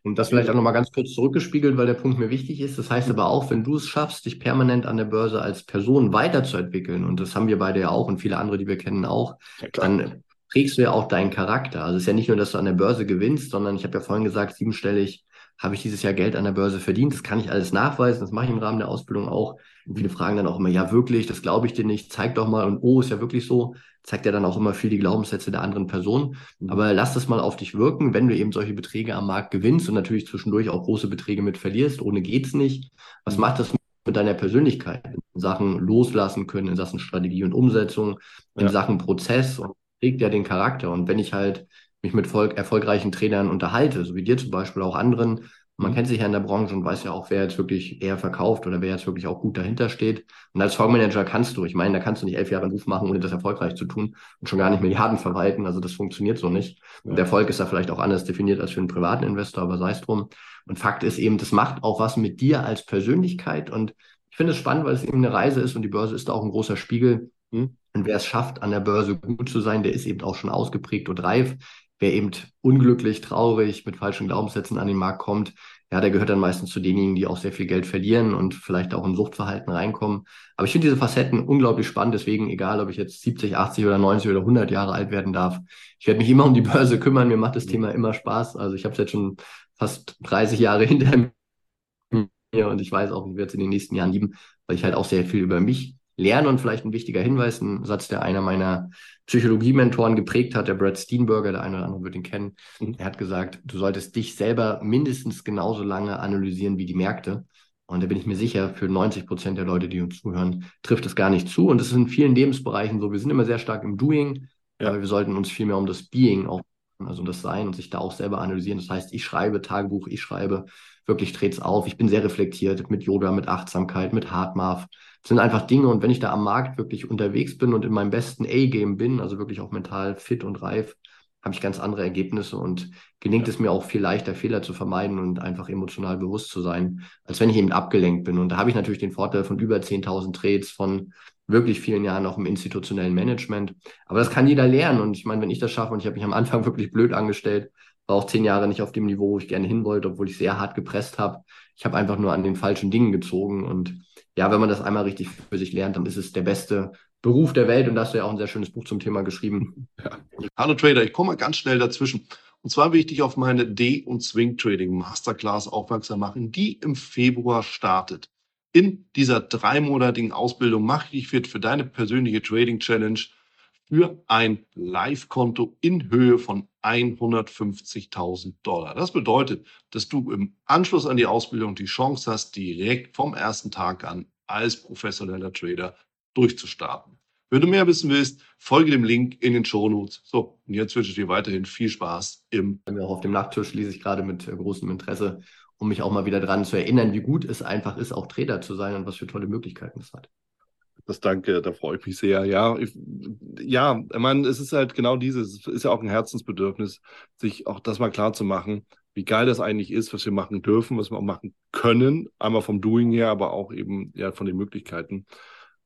[SPEAKER 3] Und das vielleicht auch nochmal ganz kurz zurückgespiegelt, weil der Punkt mir wichtig ist. Das heißt aber auch, wenn du es schaffst, dich permanent an der Börse als Person weiterzuentwickeln, und das haben wir beide ja auch und viele andere, die wir kennen, auch, ja, dann prägst du ja auch deinen Charakter. Also es ist ja nicht nur, dass du an der Börse gewinnst, sondern ich habe ja vorhin gesagt, siebenstellig habe ich dieses Jahr Geld an der Börse verdient. Das kann ich alles nachweisen. Das mache ich im Rahmen der Ausbildung auch. Und viele fragen dann auch immer, ja, wirklich, das glaube ich dir nicht. Zeig doch mal. Und oh, ist ja wirklich so. Zeigt ja dann auch immer viel die Glaubenssätze der anderen Person. Mhm. Aber lass das mal auf dich wirken, wenn du eben solche Beträge am Markt gewinnst und natürlich zwischendurch auch große Beträge mit verlierst. Ohne geht's nicht. Was mhm. macht das mit deiner Persönlichkeit? In Sachen loslassen können, in Sachen Strategie und Umsetzung, in ja. Sachen Prozess und prägt ja den Charakter. Und wenn ich halt mich mit Volk, erfolgreichen Trainern unterhalte, so wie dir zum Beispiel, auch anderen. Man mhm. kennt sich ja in der Branche und weiß ja auch, wer jetzt wirklich eher verkauft oder wer jetzt wirklich auch gut dahinter steht. Und als Fondsmanager kannst du, ich meine, da kannst du nicht elf Jahre einen Ruf machen, ohne das erfolgreich zu tun und schon gar nicht Milliarden verwalten. Also das funktioniert so nicht. Ja. Und der Erfolg ist da vielleicht auch anders definiert als für einen privaten Investor, aber sei es drum. Und Fakt ist eben, das macht auch was mit dir als Persönlichkeit. Und ich finde es spannend, weil es eben eine Reise ist und die Börse ist da auch ein großer Spiegel. Mhm. Und wer es schafft, an der Börse gut zu sein, der ist eben auch schon ausgeprägt und reif wer eben unglücklich, traurig, mit falschen Glaubenssätzen an den Markt kommt, ja, der gehört dann meistens zu denjenigen, die auch sehr viel Geld verlieren und vielleicht auch in Suchtverhalten reinkommen. Aber ich finde diese Facetten unglaublich spannend. Deswegen, egal ob ich jetzt 70, 80 oder 90 oder 100 Jahre alt werden darf, ich werde mich immer um die Börse kümmern. Mir macht das Thema immer Spaß. Also ich habe es jetzt schon fast 30 Jahre hinter mir und ich weiß auch, ich werde es in den nächsten Jahren lieben, weil ich halt auch sehr viel über mich lerne und vielleicht ein wichtiger Hinweis, ein Satz, der einer meiner Psychologie-Mentoren geprägt hat, der Brad Steenberger, der eine oder andere wird ihn kennen. Mhm. Er hat gesagt, du solltest dich selber mindestens genauso lange analysieren wie die Märkte. Und da bin ich mir sicher, für 90 Prozent der Leute, die uns zuhören, trifft es gar nicht zu. Und das ist in vielen Lebensbereichen so. Wir sind immer sehr stark im Doing, ja. aber wir sollten uns viel mehr um das Being auch, also das Sein und sich da auch selber analysieren. Das heißt, ich schreibe Tagebuch, ich schreibe wirklich dreht's auf. Ich bin sehr reflektiert mit Yoga, mit Achtsamkeit, mit Heartmath. Das sind einfach Dinge. Und wenn ich da am Markt wirklich unterwegs bin und in meinem besten A-Game bin, also wirklich auch mental fit und reif, habe ich ganz andere Ergebnisse und gelingt ja. es mir auch viel leichter, Fehler zu vermeiden und einfach emotional bewusst zu sein, als wenn ich eben abgelenkt bin. Und da habe ich natürlich den Vorteil von über 10.000 Trades, von wirklich vielen Jahren auch im institutionellen Management. Aber das kann jeder lernen. Und ich meine, wenn ich das schaffe und ich habe mich am Anfang wirklich blöd angestellt, war auch zehn Jahre nicht auf dem Niveau, wo ich gerne hin wollte, obwohl ich sehr hart gepresst habe. Ich habe einfach nur an den falschen Dingen gezogen. Und ja, wenn man das einmal richtig für sich lernt, dann ist es der beste Beruf der Welt. Und da hast du ja auch ein sehr schönes Buch zum Thema geschrieben.
[SPEAKER 1] Ja. Hallo Trader, ich komme mal ganz schnell dazwischen. Und zwar will ich dich auf meine D- und Swing Trading Masterclass aufmerksam machen, die im Februar startet. In dieser dreimonatigen Ausbildung mache ich dich fit für deine persönliche Trading Challenge für ein Live-Konto in Höhe von 150.000 Dollar. Das bedeutet, dass du im Anschluss an die Ausbildung die Chance hast, direkt vom ersten Tag an als professioneller Trader durchzustarten. Wenn du mehr wissen willst, folge dem Link in den Show Notes. So, und jetzt wünsche ich dir weiterhin viel Spaß im.
[SPEAKER 3] Auch auf dem Nachttisch lese ich gerade mit großem Interesse, um mich auch mal wieder daran zu erinnern, wie gut es einfach ist, auch Trader zu sein und was für tolle Möglichkeiten es hat.
[SPEAKER 2] Das danke, da freue ich mich sehr. Ja, ich, ja, ich meine, es ist halt genau dieses, es ist ja auch ein Herzensbedürfnis, sich auch das mal klar zu machen, wie geil das eigentlich ist, was wir machen dürfen, was wir auch machen können, einmal vom Doing her, aber auch eben ja von den Möglichkeiten.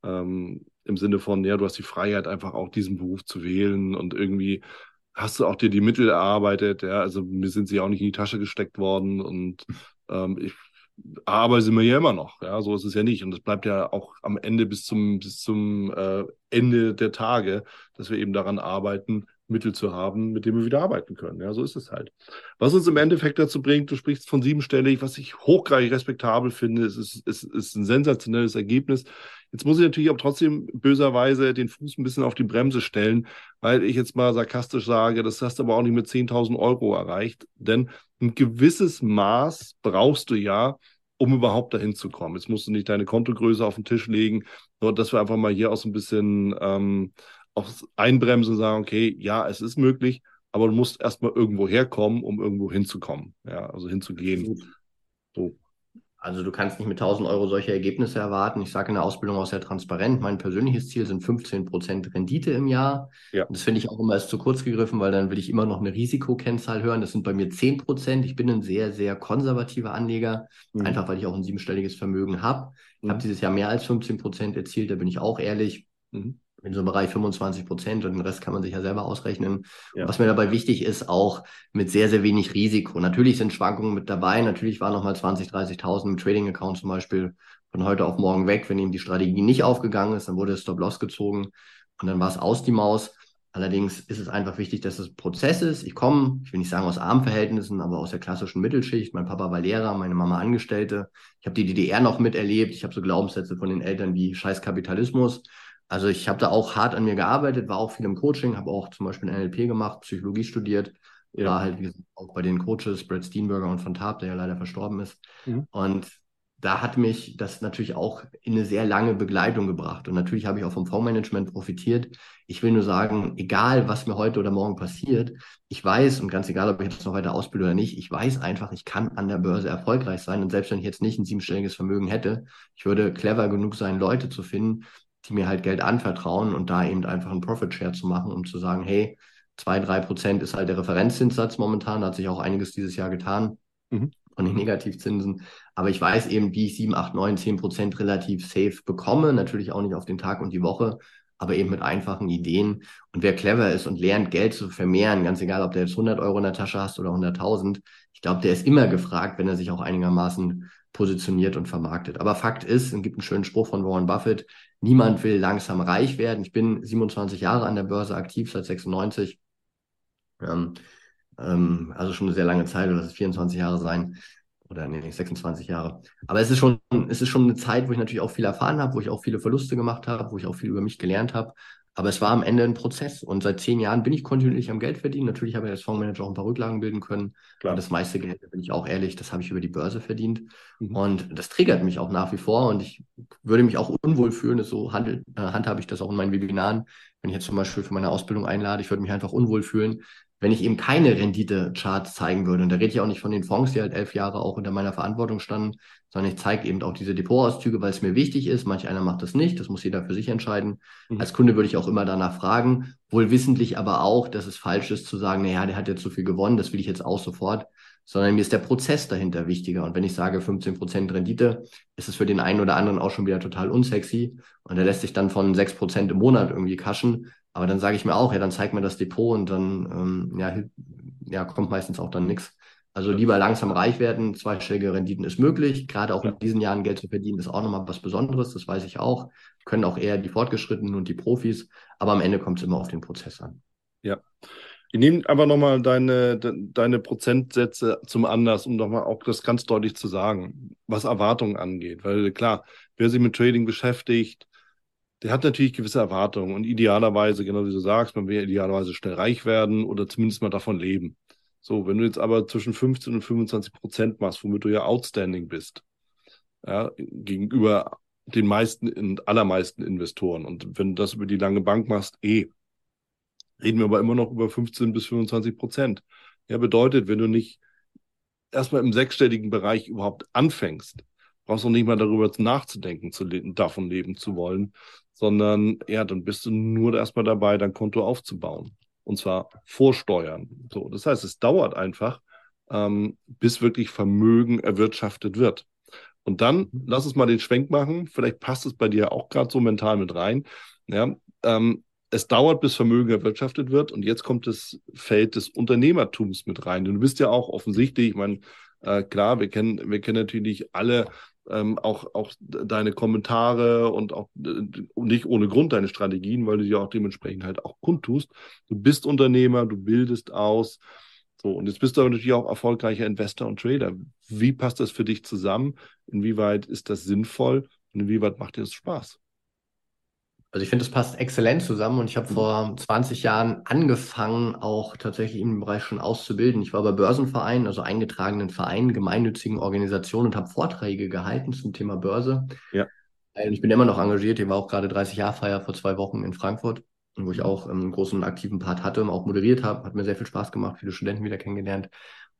[SPEAKER 2] Ähm, Im Sinne von, ja, du hast die Freiheit, einfach auch diesen Beruf zu wählen und irgendwie hast du auch dir die Mittel erarbeitet, ja, also mir sind sie auch nicht in die Tasche gesteckt worden und ähm, ich arbeite mir ja immer noch, ja, so ist es ja nicht. Und es bleibt ja auch am Ende bis zum, bis zum äh, Ende der Tage, dass wir eben daran arbeiten, Mittel zu haben, mit denen wir wieder arbeiten können. Ja, so ist es halt. Was uns im Endeffekt dazu bringt, du sprichst von siebenstellig, was ich hochgradig respektabel finde, es ist, es ist ein sensationelles Ergebnis. Jetzt muss ich natürlich auch trotzdem böserweise den Fuß ein bisschen auf die Bremse stellen, weil ich jetzt mal sarkastisch sage, das hast du aber auch nicht mit 10.000 Euro erreicht, denn ein gewisses Maß brauchst du ja, um überhaupt dahin zu kommen. Jetzt musst du nicht deine Kontogröße auf den Tisch legen, nur dass wir einfach mal hier auch so ein bisschen ähm, auch einbremsen und sagen, okay, ja, es ist möglich, aber du musst erstmal irgendwo herkommen, um irgendwo hinzukommen, ja, also hinzugehen.
[SPEAKER 3] So. Also du kannst nicht mit 1000 Euro solche Ergebnisse erwarten. Ich sage in der Ausbildung auch sehr transparent, mein persönliches Ziel sind 15 Prozent Rendite im Jahr. Ja. Und das finde ich auch immer erst zu kurz gegriffen, weil dann will ich immer noch eine Risikokennzahl hören. Das sind bei mir 10 Prozent. Ich bin ein sehr, sehr konservativer Anleger, mhm. einfach weil ich auch ein siebenstelliges Vermögen habe. Ich mhm. habe dieses Jahr mehr als 15 Prozent erzielt, da bin ich auch ehrlich. Mhm in so einem Bereich 25 Prozent und den Rest kann man sich ja selber ausrechnen. Ja. Was mir dabei wichtig ist, auch mit sehr, sehr wenig Risiko. Natürlich sind Schwankungen mit dabei. Natürlich waren nochmal 20, 30.000 im Trading-Account zum Beispiel von heute auf morgen weg. Wenn eben die Strategie nicht aufgegangen ist, dann wurde Stop-Loss gezogen und dann war es aus die Maus. Allerdings ist es einfach wichtig, dass es Prozess ist. Ich komme, ich will nicht sagen aus armen Verhältnissen, aber aus der klassischen Mittelschicht. Mein Papa war Lehrer, meine Mama Angestellte. Ich habe die DDR noch miterlebt. Ich habe so Glaubenssätze von den Eltern wie Scheiß Kapitalismus. Also ich habe da auch hart an mir gearbeitet, war auch viel im Coaching, habe auch zum Beispiel NLP gemacht, Psychologie studiert, ja. war halt wie gesagt, auch bei den Coaches, Brad Steenberger und von Tarp, der ja leider verstorben ist. Mhm. Und da hat mich das natürlich auch in eine sehr lange Begleitung gebracht. Und natürlich habe ich auch vom Fondsmanagement profitiert. Ich will nur sagen, egal was mir heute oder morgen passiert, ich weiß, und ganz egal, ob ich jetzt noch weiter ausbilde oder nicht, ich weiß einfach, ich kann an der Börse erfolgreich sein. Und selbst wenn ich jetzt nicht ein siebenstelliges Vermögen hätte, ich würde clever genug sein, Leute zu finden, die mir halt Geld anvertrauen und da eben einfach einen Profit Share zu machen, um zu sagen, hey, zwei, drei Prozent ist halt der Referenzzinssatz momentan, da hat sich auch einiges dieses Jahr getan mhm. von den Negativzinsen. Aber ich weiß eben, wie ich sieben, acht, neun, zehn Prozent relativ safe bekomme. Natürlich auch nicht auf den Tag und die Woche, aber eben mit einfachen Ideen. Und wer clever ist und lernt, Geld zu vermehren, ganz egal, ob der jetzt 100 Euro in der Tasche hast oder 100.000, ich glaube, der ist immer gefragt, wenn er sich auch einigermaßen positioniert und vermarktet. Aber Fakt ist, es gibt einen schönen Spruch von Warren Buffett, niemand will langsam reich werden. Ich bin 27 Jahre an der Börse aktiv, seit 96. Ähm, ähm, also schon eine sehr lange Zeit, oder das ist 24 Jahre sein. Oder nee, 26 Jahre. Aber es ist schon, es ist schon eine Zeit, wo ich natürlich auch viel erfahren habe, wo ich auch viele Verluste gemacht habe, wo ich auch viel über mich gelernt habe. Aber es war am Ende ein Prozess und seit zehn Jahren bin ich kontinuierlich am Geld verdienen. Natürlich habe ich als Fondsmanager auch ein paar Rücklagen bilden können. Klar. Und das meiste Geld, bin ich auch ehrlich, das habe ich über die Börse verdient. Mhm. Und das triggert mich auch nach wie vor und ich würde mich auch unwohl fühlen. So äh, handhabe ich das auch in meinen Webinaren. Wenn ich jetzt zum Beispiel für meine Ausbildung einlade, ich würde mich einfach unwohl fühlen, wenn ich eben keine Rendite-Charts zeigen würde, und da rede ich auch nicht von den Fonds, die halt elf Jahre auch unter meiner Verantwortung standen, sondern ich zeige eben auch diese Depotauszüge, weil es mir wichtig ist. Manch einer macht das nicht, das muss jeder für sich entscheiden. Mhm. Als Kunde würde ich auch immer danach fragen, wohl wissentlich aber auch, dass es falsch ist zu sagen, naja, der hat jetzt so viel gewonnen, das will ich jetzt auch sofort, sondern mir ist der Prozess dahinter wichtiger. Und wenn ich sage 15% Rendite, ist es für den einen oder anderen auch schon wieder total unsexy und er lässt sich dann von 6% im Monat irgendwie kaschen aber dann sage ich mir auch, ja, dann zeig mir das Depot und dann ähm, ja, ja, kommt meistens auch dann nichts. Also lieber langsam reich werden, zweistellige Renditen ist möglich. Gerade auch in diesen Jahren Geld zu verdienen, ist auch nochmal was Besonderes, das weiß ich auch. Können auch eher die Fortgeschrittenen und die Profis, aber am Ende kommt es immer auf den Prozess an.
[SPEAKER 2] Ja. Ich nehme aber nochmal deine, deine Prozentsätze zum Anlass, um nochmal auch das ganz deutlich zu sagen, was Erwartungen angeht. Weil klar, wer sich mit Trading beschäftigt, der hat natürlich gewisse Erwartungen und idealerweise, genau wie du sagst, man will idealerweise schnell reich werden oder zumindest mal davon leben. So, wenn du jetzt aber zwischen 15 und 25 Prozent machst, womit du ja outstanding bist, ja, gegenüber den meisten und allermeisten Investoren. Und wenn du das über die lange Bank machst, eh, reden wir aber immer noch über 15 bis 25 Prozent. Ja, bedeutet, wenn du nicht erstmal im sechsstelligen Bereich überhaupt anfängst, brauchst du nicht mal darüber nachzudenken, zu le davon leben zu wollen, sondern ja, dann bist du nur erstmal dabei, dein Konto aufzubauen. Und zwar vorsteuern. So, das heißt, es dauert einfach, ähm, bis wirklich Vermögen erwirtschaftet wird. Und dann lass uns mal den Schwenk machen. Vielleicht passt es bei dir auch gerade so mental mit rein. Ja, ähm, es dauert, bis Vermögen erwirtschaftet wird. Und jetzt kommt das Feld des Unternehmertums mit rein. Und du bist ja auch offensichtlich, ich meine, äh, klar, wir kennen, wir kennen natürlich alle ähm, auch, auch deine Kommentare und auch äh, nicht ohne Grund deine Strategien, weil du sie auch dementsprechend halt auch kundtust. Du bist Unternehmer, du bildest aus. So, und jetzt bist du aber natürlich auch erfolgreicher Investor und Trader. Wie passt das für dich zusammen? Inwieweit ist das sinnvoll und inwieweit macht dir das Spaß?
[SPEAKER 3] Also ich finde, das passt exzellent zusammen und ich habe mhm. vor 20 Jahren angefangen, auch tatsächlich im Bereich schon auszubilden. Ich war bei Börsenvereinen, also eingetragenen Vereinen, gemeinnützigen Organisationen und habe Vorträge gehalten zum Thema Börse. Ja. Und ich bin immer noch engagiert. Ich war auch gerade 30 Jahr Feier vor zwei Wochen in Frankfurt, wo ich mhm. auch einen großen aktiven Part hatte und auch moderiert habe. Hat mir sehr viel Spaß gemacht, viele Studenten wieder kennengelernt.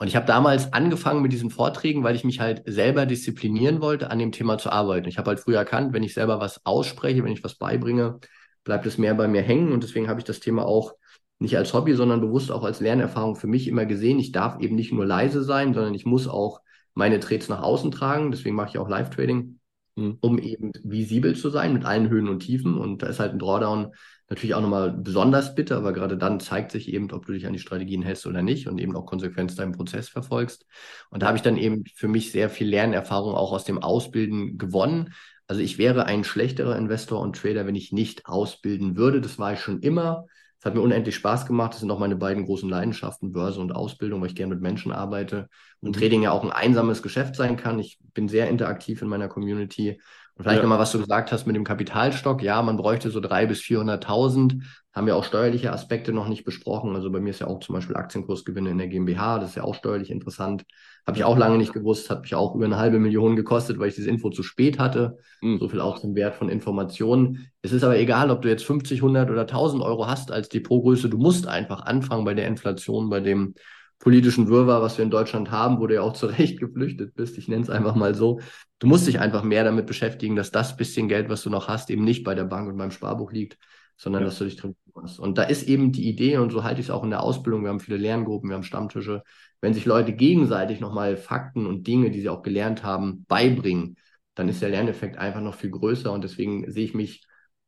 [SPEAKER 3] Und ich habe damals angefangen mit diesen Vorträgen, weil ich mich halt selber disziplinieren wollte, an dem Thema zu arbeiten. Ich habe halt früher erkannt, wenn ich selber was ausspreche, wenn ich was beibringe, bleibt es mehr bei mir hängen. Und deswegen habe ich das Thema auch nicht als Hobby, sondern bewusst auch als Lernerfahrung für mich immer gesehen. Ich darf eben nicht nur leise sein, sondern ich muss auch meine Trades nach außen tragen. Deswegen mache ich auch Live-Trading, mhm. um eben visibel zu sein mit allen Höhen und Tiefen. Und da ist halt ein Drawdown natürlich auch nochmal besonders bitter, aber gerade dann zeigt sich eben, ob du dich an die Strategien hältst oder nicht und eben auch konsequent deinen Prozess verfolgst. Und da habe ich dann eben für mich sehr viel Lernerfahrung auch aus dem Ausbilden gewonnen. Also ich wäre ein schlechterer Investor und Trader, wenn ich nicht ausbilden würde. Das war ich schon immer. Es hat mir unendlich Spaß gemacht. Das sind auch meine beiden großen Leidenschaften, Börse und Ausbildung, weil ich gerne mit Menschen arbeite und mhm. Trading ja auch ein einsames Geschäft sein kann. Ich bin sehr interaktiv in meiner Community und vielleicht ja. nochmal, was du gesagt hast mit dem Kapitalstock. Ja, man bräuchte so 300.000 bis 400.000. Haben wir auch steuerliche Aspekte noch nicht besprochen. Also bei mir ist ja auch zum Beispiel Aktienkursgewinne in der GmbH. Das ist ja auch steuerlich interessant. Habe ich auch lange nicht gewusst. Hat mich auch über eine halbe Million gekostet, weil ich diese Info zu spät hatte. Mhm. So viel auch zum Wert von Informationen. Es ist aber egal, ob du jetzt 50, 100 oder 1000 Euro hast als Depotgröße. Du musst einfach anfangen bei der Inflation, bei dem politischen Wirrwarr, was wir in Deutschland haben, wo du ja auch zu Recht geflüchtet bist. Ich nenne es einfach mal so. Du musst dich einfach mehr damit beschäftigen, dass das bisschen Geld, was du noch hast, eben nicht bei der Bank und beim Sparbuch liegt, sondern ja. dass du dich drin kümmerst. Und da ist eben die Idee, und so halte ich es auch in der Ausbildung, wir haben viele Lerngruppen, wir haben Stammtische, wenn sich Leute gegenseitig nochmal Fakten und Dinge, die sie auch gelernt haben, beibringen, dann ist der Lerneffekt einfach noch viel größer. Und deswegen sehe ich mich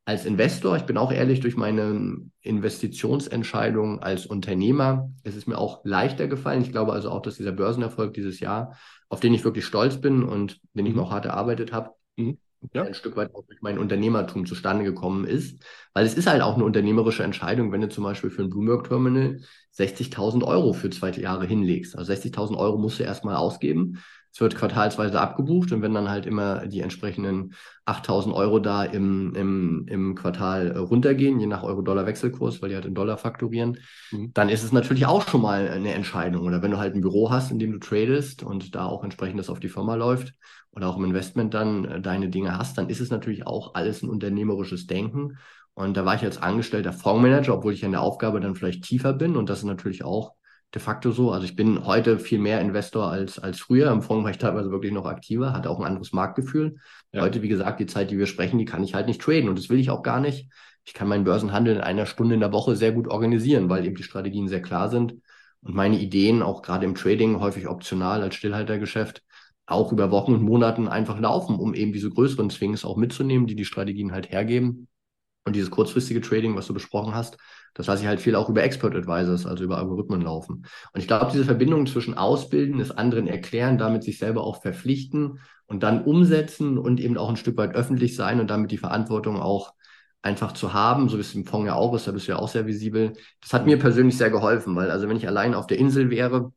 [SPEAKER 3] als Investor, ich bin auch ehrlich, durch meine Investitionsentscheidung als Unternehmer, es ist mir auch leichter gefallen. Ich glaube also auch, dass dieser Börsenerfolg dieses Jahr, auf den ich wirklich stolz bin und den ich mir mhm. auch hart erarbeitet habe, mhm. ja. ein Stück weit auch durch mein Unternehmertum zustande gekommen ist. Weil es ist halt auch eine unternehmerische Entscheidung, wenn du zum Beispiel für ein Bloomberg Terminal 60.000 Euro für zwei Jahre hinlegst. Also 60.000 Euro musst du erstmal ausgeben. Es wird quartalsweise abgebucht und wenn dann halt immer die entsprechenden 8000 Euro da im, im, im Quartal äh, runtergehen, je nach Euro-Dollar-Wechselkurs, weil die halt in Dollar fakturieren, mhm. dann ist es natürlich auch schon mal eine Entscheidung. Oder wenn du halt ein Büro hast, in dem du tradest und da auch entsprechend das auf die Firma läuft oder auch im Investment dann äh, deine Dinge hast, dann ist es natürlich auch alles ein unternehmerisches Denken. Und da war ich als angestellter Fondsmanager, obwohl ich in der Aufgabe dann vielleicht tiefer bin. Und das ist natürlich auch de facto so. Also ich bin heute viel mehr Investor als, als früher. Im Fonds war ich teilweise wirklich noch aktiver, hatte auch ein anderes Marktgefühl. Ja. Heute, wie gesagt, die Zeit, die wir sprechen, die kann ich halt nicht traden und das will ich auch gar nicht. Ich kann meinen Börsenhandel in einer Stunde in der Woche sehr gut organisieren, weil eben die Strategien sehr klar sind und meine Ideen auch gerade im Trading häufig optional als Stillhaltergeschäft auch über Wochen und Monaten einfach laufen, um eben diese größeren Swings auch mitzunehmen, die die Strategien halt hergeben. Und dieses kurzfristige Trading, was du besprochen hast, das lasse ich halt viel auch über Expert Advisors, also über Algorithmen laufen. Und ich glaube, diese Verbindung zwischen Ausbilden, es anderen erklären, damit sich selber auch verpflichten und dann umsetzen und eben auch ein Stück weit öffentlich sein und damit die Verantwortung auch einfach zu haben, so wie es im Fonds ja auch ist, da bist du ja auch sehr visibel. Das hat mir persönlich sehr geholfen, weil also wenn ich allein auf der Insel wäre,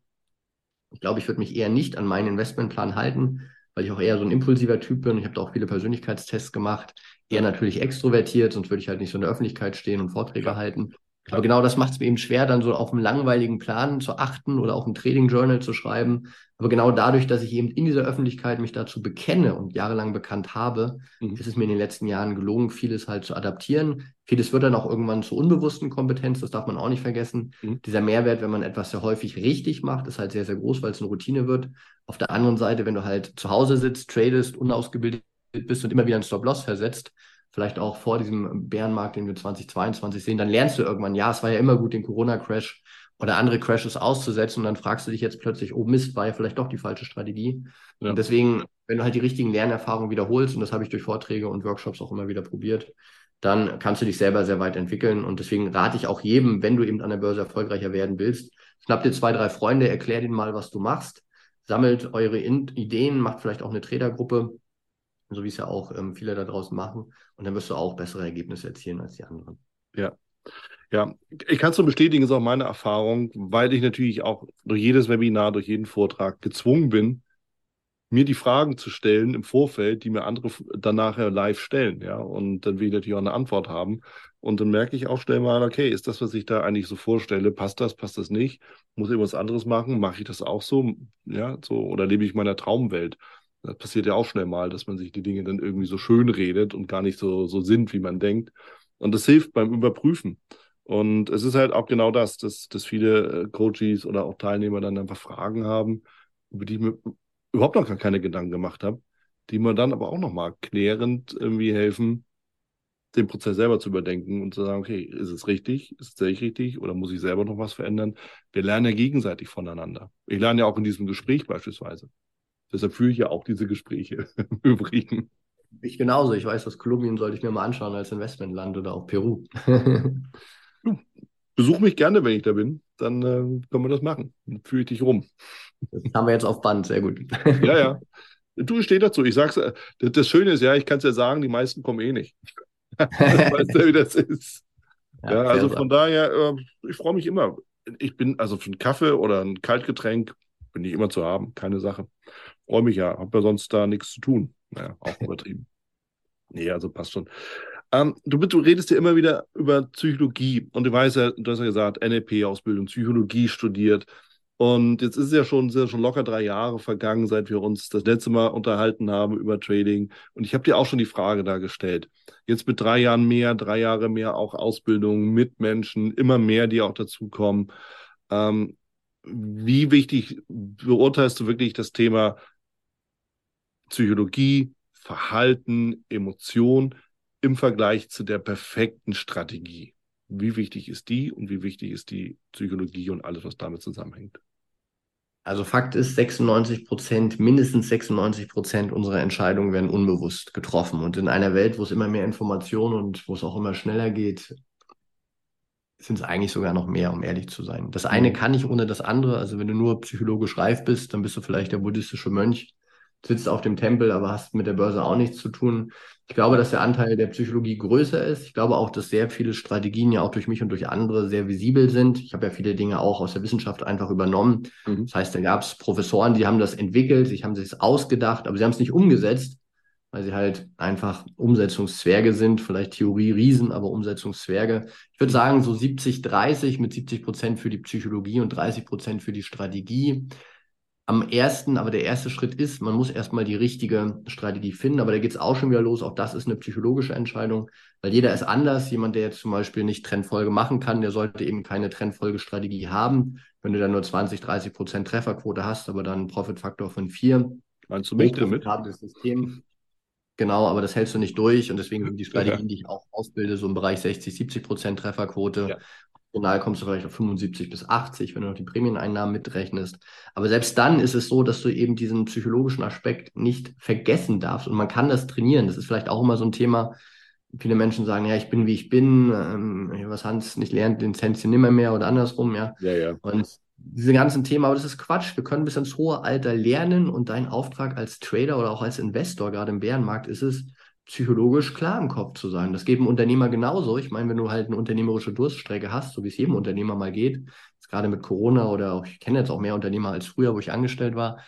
[SPEAKER 3] ich glaube, ich würde mich eher nicht an meinen Investmentplan halten, weil ich auch eher so ein impulsiver Typ bin. Ich habe da auch viele Persönlichkeitstests gemacht, eher natürlich extrovertiert, sonst würde ich halt nicht so in der Öffentlichkeit stehen und Vorträge halten. Aber genau das macht es mir eben schwer, dann so auf einen langweiligen Plan zu achten oder auch ein Trading Journal zu schreiben. Aber genau dadurch, dass ich eben in dieser Öffentlichkeit mich dazu bekenne und jahrelang bekannt habe, mhm. ist es mir in den letzten Jahren gelungen, vieles halt zu adaptieren. Vieles wird dann auch irgendwann zur unbewussten Kompetenz, das darf man auch nicht vergessen. Mhm. Dieser Mehrwert, wenn man etwas sehr häufig richtig macht, ist halt sehr, sehr groß, weil es eine Routine wird. Auf der anderen Seite, wenn du halt zu Hause sitzt, tradest, unausgebildet bist und immer wieder einen Stop-Loss versetzt, vielleicht auch vor diesem Bärenmarkt, den wir 2022 sehen, dann lernst du irgendwann, ja, es war ja immer gut, den Corona-Crash oder andere Crashes auszusetzen und dann fragst du dich jetzt plötzlich, oh Mist, war ja vielleicht doch die falsche Strategie. Ja. Und deswegen, wenn du halt die richtigen Lernerfahrungen wiederholst, und das habe ich durch Vorträge und Workshops auch immer wieder probiert, dann kannst du dich selber sehr weit entwickeln. Und deswegen rate ich auch jedem, wenn du eben an der Börse erfolgreicher werden willst, schnapp dir zwei, drei Freunde, erklär denen mal, was du machst, sammelt eure Ideen, macht vielleicht auch eine Tradergruppe, so wie es ja auch ähm, viele da draußen machen. Und dann wirst du auch bessere Ergebnisse erzielen als die anderen.
[SPEAKER 2] Ja, ja, ich kann es nur bestätigen, ist auch meine Erfahrung, weil ich natürlich auch durch jedes Webinar, durch jeden Vortrag gezwungen bin, mir die Fragen zu stellen im Vorfeld, die mir andere dann nachher live stellen, ja. Und dann will ich natürlich auch eine Antwort haben. Und dann merke ich auch schnell mal, okay, ist das, was ich da eigentlich so vorstelle, passt das, passt das nicht? Muss ich irgendwas anderes machen? Mache ich das auch so? Ja, so, oder lebe ich meiner Traumwelt? Das passiert ja auch schnell mal, dass man sich die Dinge dann irgendwie so schön redet und gar nicht so, so sind, wie man denkt. Und das hilft beim Überprüfen. Und es ist halt auch genau das, dass, dass viele äh, Coaches oder auch Teilnehmer dann einfach Fragen haben, über die ich mir überhaupt noch gar keine Gedanken gemacht habe, die mir dann aber auch nochmal klärend irgendwie helfen, den Prozess selber zu überdenken und zu sagen, okay, ist es richtig, ist es richtig oder muss ich selber noch was verändern? Wir lernen ja gegenseitig voneinander. Ich lerne ja auch in diesem Gespräch beispielsweise. Deshalb führe ich ja auch diese Gespräche im Übrigen.
[SPEAKER 3] Ich genauso. Ich weiß, was Kolumbien sollte ich mir mal anschauen als Investmentland oder auch Peru.
[SPEAKER 2] besuch mich gerne, wenn ich da bin. Dann äh, können wir das machen. Dann führe ich dich rum.
[SPEAKER 3] Das haben wir jetzt auf Band, sehr gut.
[SPEAKER 2] ja, ja. Du stehst dazu. Ich sag's, äh, das Schöne ist ja, ich kann es ja sagen, die meisten kommen eh nicht. weißt du, wie das ist. Ja, ja also von daher, äh, ich freue mich immer. Ich bin, also für einen Kaffee oder ein Kaltgetränk bin ich immer zu haben, keine Sache. Freue mich ja, habe ja sonst da nichts zu tun. Naja, auch übertrieben. nee, also passt schon. Ähm, du, du, redest ja immer wieder über Psychologie und du weißt ja, du hast ja gesagt, NLP-Ausbildung, Psychologie studiert. Und jetzt ist es ja schon, ja schon locker drei Jahre vergangen, seit wir uns das letzte Mal unterhalten haben über Trading. Und ich habe dir auch schon die Frage da gestellt. Jetzt mit drei Jahren mehr, drei Jahre mehr auch Ausbildung mit Menschen, immer mehr, die auch dazukommen. Ähm, wie wichtig beurteilst du wirklich das Thema Psychologie, Verhalten, Emotion im Vergleich zu der perfekten Strategie? Wie wichtig ist die und wie wichtig ist die Psychologie und alles, was damit zusammenhängt?
[SPEAKER 3] Also Fakt ist, 96 Prozent, mindestens 96 Prozent unserer Entscheidungen werden unbewusst getroffen. Und in einer Welt, wo es immer mehr Informationen und wo es auch immer schneller geht, sind es eigentlich sogar noch mehr, um ehrlich zu sein. Das eine mhm. kann nicht ohne das andere. Also wenn du nur psychologisch reif bist, dann bist du vielleicht der buddhistische Mönch, sitzt auf dem Tempel, aber hast mit der Börse auch nichts zu tun. Ich glaube, dass der Anteil der Psychologie größer ist. Ich glaube auch, dass sehr viele Strategien ja auch durch mich und durch andere sehr visibel sind. Ich habe ja viele Dinge auch aus der Wissenschaft einfach übernommen. Mhm. Das heißt, da gab es Professoren, die haben das entwickelt, sie haben sich ausgedacht, aber sie haben es nicht umgesetzt, weil sie halt einfach Umsetzungszwerge sind, vielleicht Theorie-Riesen, aber Umsetzungszwerge. Ich würde sagen, so 70, 30 mit 70 Prozent für die Psychologie und 30 Prozent für die Strategie am ersten, aber der erste Schritt ist, man muss erstmal die richtige Strategie finden, aber da geht es auch schon wieder los. Auch das ist eine psychologische Entscheidung, weil jeder ist anders. Jemand, der jetzt zum Beispiel nicht Trendfolge machen kann, der sollte eben keine Trendfolgestrategie haben. Wenn du dann nur 20, 30 Prozent Trefferquote hast, aber dann einen Profitfaktor von vier.
[SPEAKER 2] Meinst du mich damit?
[SPEAKER 3] System. Genau, aber das hältst du nicht durch und deswegen sind die Strategien, ja. die ich auch ausbilde, so im Bereich 60, 70 Prozent Trefferquote. Ja. Optional kommst du vielleicht auf 75 bis 80, wenn du noch die Prämieneinnahmen mitrechnest. Aber selbst dann ist es so, dass du eben diesen psychologischen Aspekt nicht vergessen darfst. Und man kann das trainieren. Das ist vielleicht auch immer so ein Thema. Viele Menschen sagen, ja, ich bin wie ich bin. Ähm, was Hans nicht lernt, den Zänzchen nimmer mehr oder andersrum, ja.
[SPEAKER 2] Ja, ja.
[SPEAKER 3] Und diese ganzen Themen, aber das ist Quatsch. Wir können bis ins hohe Alter lernen und dein Auftrag als Trader oder auch als Investor, gerade im Bärenmarkt, ist es, psychologisch klar im Kopf zu sein. Das geht einem Unternehmer genauso. Ich meine, wenn du halt eine unternehmerische Durststrecke hast, so wie es jedem Unternehmer mal geht, gerade mit Corona oder auch, ich kenne jetzt auch mehr Unternehmer als früher, wo ich angestellt war,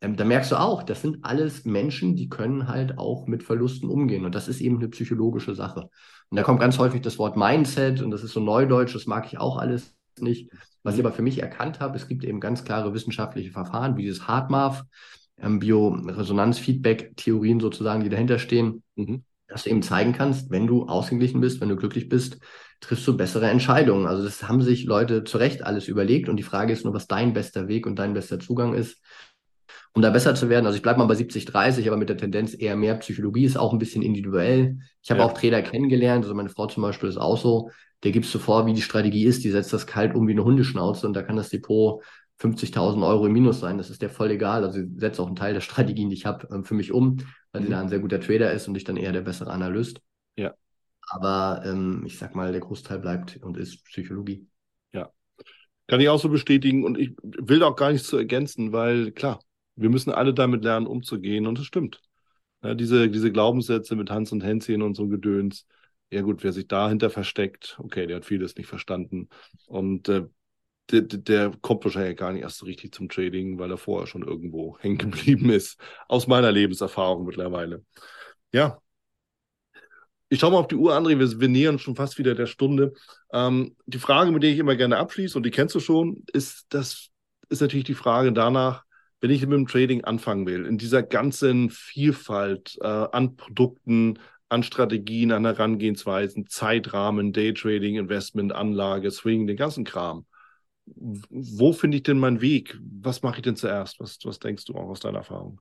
[SPEAKER 3] ähm, da merkst du auch, das sind alles Menschen, die können halt auch mit Verlusten umgehen. Und das ist eben eine psychologische Sache. Und da kommt ganz häufig das Wort Mindset und das ist so neudeutsch, das mag ich auch alles nicht. Was ich aber für mich erkannt habe, es gibt eben ganz klare wissenschaftliche Verfahren, wie dieses HeartMath ähm, Bioresonanz-Feedback-Theorien sozusagen, die dahinter stehen, mhm. dass du eben zeigen kannst, wenn du ausgeglichen bist, wenn du glücklich bist, triffst du bessere Entscheidungen. Also das haben sich Leute zu Recht alles überlegt und die Frage ist nur, was dein bester Weg und dein bester Zugang ist. Um da besser zu werden, also ich bleibe mal bei 70, 30, aber mit der Tendenz eher mehr Psychologie ist auch ein bisschen individuell. Ich habe ja. auch Trainer kennengelernt, also meine Frau zum Beispiel ist auch so, der gibst du vor, wie die Strategie ist, die setzt das kalt um wie eine Hundeschnauze und da kann das Depot 50.000 Euro im Minus sein, das ist der voll egal. Also ich setze auch einen Teil der Strategien, die ich habe, ähm, für mich um, weil mhm. sie da ein sehr guter Trader ist und ich dann eher der bessere Analyst.
[SPEAKER 2] Ja.
[SPEAKER 3] Aber ähm, ich sag mal, der Großteil bleibt und ist Psychologie.
[SPEAKER 2] Ja. Kann ich auch so bestätigen und ich will auch gar nichts zu ergänzen, weil klar, wir müssen alle damit lernen, umzugehen und das stimmt. Ja, diese, diese Glaubenssätze mit Hans und Hänschen und so Gedöns, ja gut, wer sich dahinter versteckt, okay, der hat vieles nicht verstanden. Und äh, der, der kommt wahrscheinlich gar nicht erst so richtig zum Trading, weil er vorher schon irgendwo hängen geblieben ist. Aus meiner Lebenserfahrung mittlerweile. Ja. Ich schaue mal auf die Uhr, André. Wir, wir nähern schon fast wieder der Stunde. Ähm, die Frage, mit der ich immer gerne abschließe, und die kennst du schon, ist, das ist natürlich die Frage danach, wenn ich mit dem Trading anfangen will, in dieser ganzen Vielfalt äh, an Produkten, an Strategien, an Herangehensweisen, Zeitrahmen, Daytrading, Investment, Anlage, Swing, den ganzen Kram wo finde ich denn meinen Weg? Was mache ich denn zuerst? Was, was denkst du auch aus deiner Erfahrung?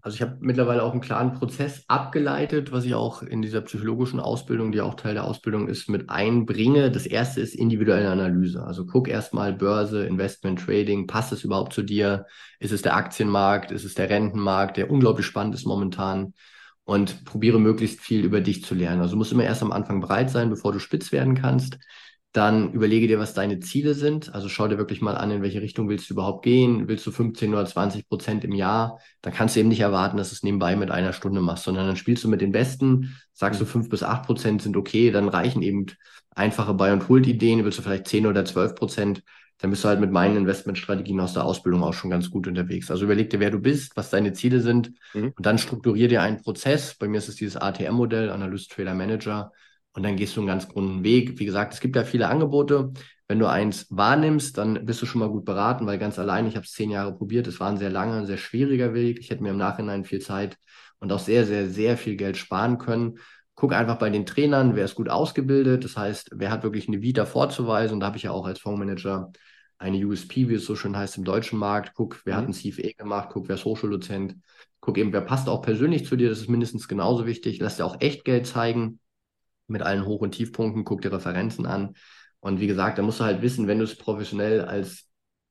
[SPEAKER 3] Also ich habe mittlerweile auch einen klaren Prozess abgeleitet, was ich auch in dieser psychologischen Ausbildung, die auch Teil der Ausbildung ist, mit einbringe. Das erste ist individuelle Analyse. Also guck erstmal Börse, Investment, Trading, passt es überhaupt zu dir? Ist es der Aktienmarkt? Ist es der Rentenmarkt, der unglaublich spannend ist momentan? Und probiere möglichst viel über dich zu lernen. Also du musst immer erst am Anfang bereit sein, bevor du spitz werden kannst. Dann überlege dir, was deine Ziele sind. Also schau dir wirklich mal an, in welche Richtung willst du überhaupt gehen. Willst du 15 oder 20 Prozent im Jahr? Dann kannst du eben nicht erwarten, dass du es nebenbei mit einer Stunde machst, sondern dann spielst du mit den Besten, sagst du, mhm. 5 bis 8 Prozent sind okay, dann reichen eben einfache Buy- und Hold-Ideen. Willst du vielleicht 10 oder 12 Prozent, dann bist du halt mit meinen Investmentstrategien aus der Ausbildung auch schon ganz gut unterwegs. Also überleg dir, wer du bist, was deine Ziele sind mhm. und dann strukturier dir einen Prozess. Bei mir ist es dieses ATM-Modell, Analyst, Trader, Manager und dann gehst du einen ganz runden Weg. Wie gesagt, es gibt ja viele Angebote. Wenn du eins wahrnimmst, dann bist du schon mal gut beraten, weil ganz allein, ich habe es zehn Jahre probiert, es war ein sehr langer, ein sehr schwieriger Weg. Ich hätte mir im Nachhinein viel Zeit und auch sehr, sehr, sehr viel Geld sparen können. Guck einfach bei den Trainern, wer ist gut ausgebildet, das heißt, wer hat wirklich eine Vita vorzuweisen. Und da habe ich ja auch als Fondsmanager eine USP, wie es so schön heißt, im deutschen Markt. Guck, wer mhm. hat ein CFE gemacht, guck, wer ist Hochschuldozent. Guck eben, wer passt auch persönlich zu dir, das ist mindestens genauso wichtig. Lass dir auch echt Geld zeigen mit allen Hoch- und Tiefpunkten, guck dir Referenzen an. Und wie gesagt, da musst du halt wissen, wenn du es professionell als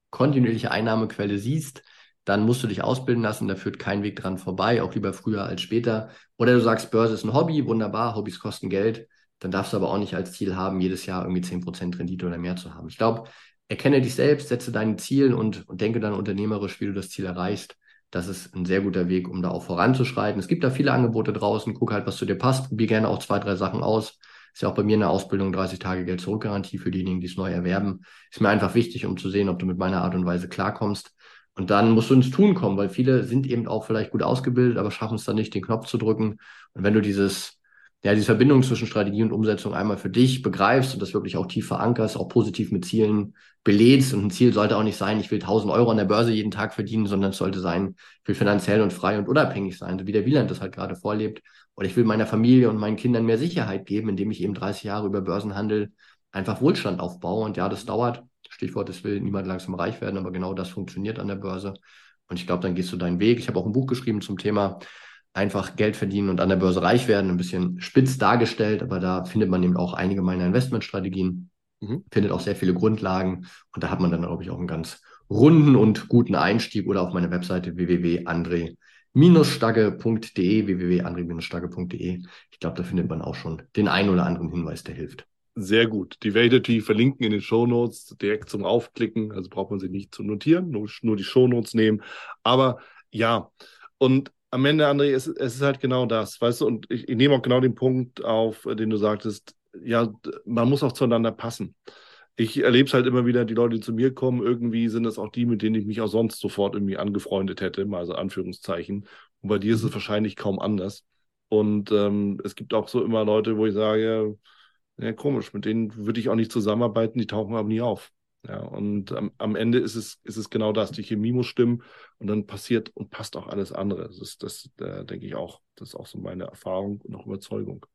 [SPEAKER 3] kontinuierliche Einnahmequelle siehst, dann musst du dich ausbilden lassen, da führt kein Weg dran vorbei, auch lieber früher als später. Oder du sagst, Börse ist ein Hobby, wunderbar, Hobbys kosten Geld, dann darfst du aber auch nicht als Ziel haben, jedes Jahr irgendwie 10% Rendite oder mehr zu haben. Ich glaube, erkenne dich selbst, setze deine Ziele und, und denke dann unternehmerisch, wie du das Ziel erreichst das ist ein sehr guter Weg, um da auch voranzuschreiten. Es gibt da viele Angebote draußen. Guck halt, was zu dir passt. Probier gerne auch zwei, drei Sachen aus. Ist ja auch bei mir in der Ausbildung 30 Tage Geld zurückgarantie für diejenigen, die es neu erwerben. Ist mir einfach wichtig, um zu sehen, ob du mit meiner Art und Weise klarkommst. Und dann musst du ins Tun kommen, weil viele sind eben auch vielleicht gut ausgebildet, aber schaffen es dann nicht, den Knopf zu drücken. Und wenn du dieses ja, diese Verbindung zwischen Strategie und Umsetzung einmal für dich begreifst und das wirklich auch tief verankerst, auch positiv mit Zielen belädst. Und ein Ziel sollte auch nicht sein, ich will 1000 Euro an der Börse jeden Tag verdienen, sondern es sollte sein, ich will finanziell und frei und unabhängig sein, so wie der Wieland das halt gerade vorlebt. Oder ich will meiner Familie und meinen Kindern mehr Sicherheit geben, indem ich eben 30 Jahre über Börsenhandel einfach Wohlstand aufbaue. Und ja, das dauert. Stichwort, es will niemand langsam reich werden, aber genau das funktioniert an der Börse. Und ich glaube, dann gehst du deinen Weg. Ich habe auch ein Buch geschrieben zum Thema einfach Geld verdienen und an der Börse reich werden, ein bisschen spitz dargestellt, aber da findet man eben auch einige meiner Investmentstrategien, mhm. findet auch sehr viele Grundlagen und da hat man dann, glaube ich, auch einen ganz runden und guten Einstieg oder auf meiner Webseite www.andre-stagge.de, www.andre-stagge.de. Ich glaube, da findet man auch schon den einen oder anderen Hinweis, der hilft.
[SPEAKER 2] Sehr gut. Die werde ich natürlich verlinken in den Shownotes, direkt zum Aufklicken. Also braucht man sie nicht zu notieren, nur, nur die Shownotes nehmen. Aber ja, und am Ende, André, es, es ist halt genau das, weißt du, und ich, ich nehme auch genau den Punkt auf, den du sagtest, ja, man muss auch zueinander passen. Ich erlebe es halt immer wieder, die Leute, die zu mir kommen, irgendwie sind es auch die, mit denen ich mich auch sonst sofort irgendwie angefreundet hätte, mal so Anführungszeichen. Und bei dir ist es mhm. wahrscheinlich kaum anders. Und ähm, es gibt auch so immer Leute, wo ich sage, ja, komisch, mit denen würde ich auch nicht zusammenarbeiten, die tauchen aber nie auf. Ja, und am, am, Ende ist es, ist es genau das, die Chemie muss stimmen und dann passiert und passt auch alles andere. Das ist, das, äh, denke ich auch, das ist auch so meine Erfahrung und auch Überzeugung.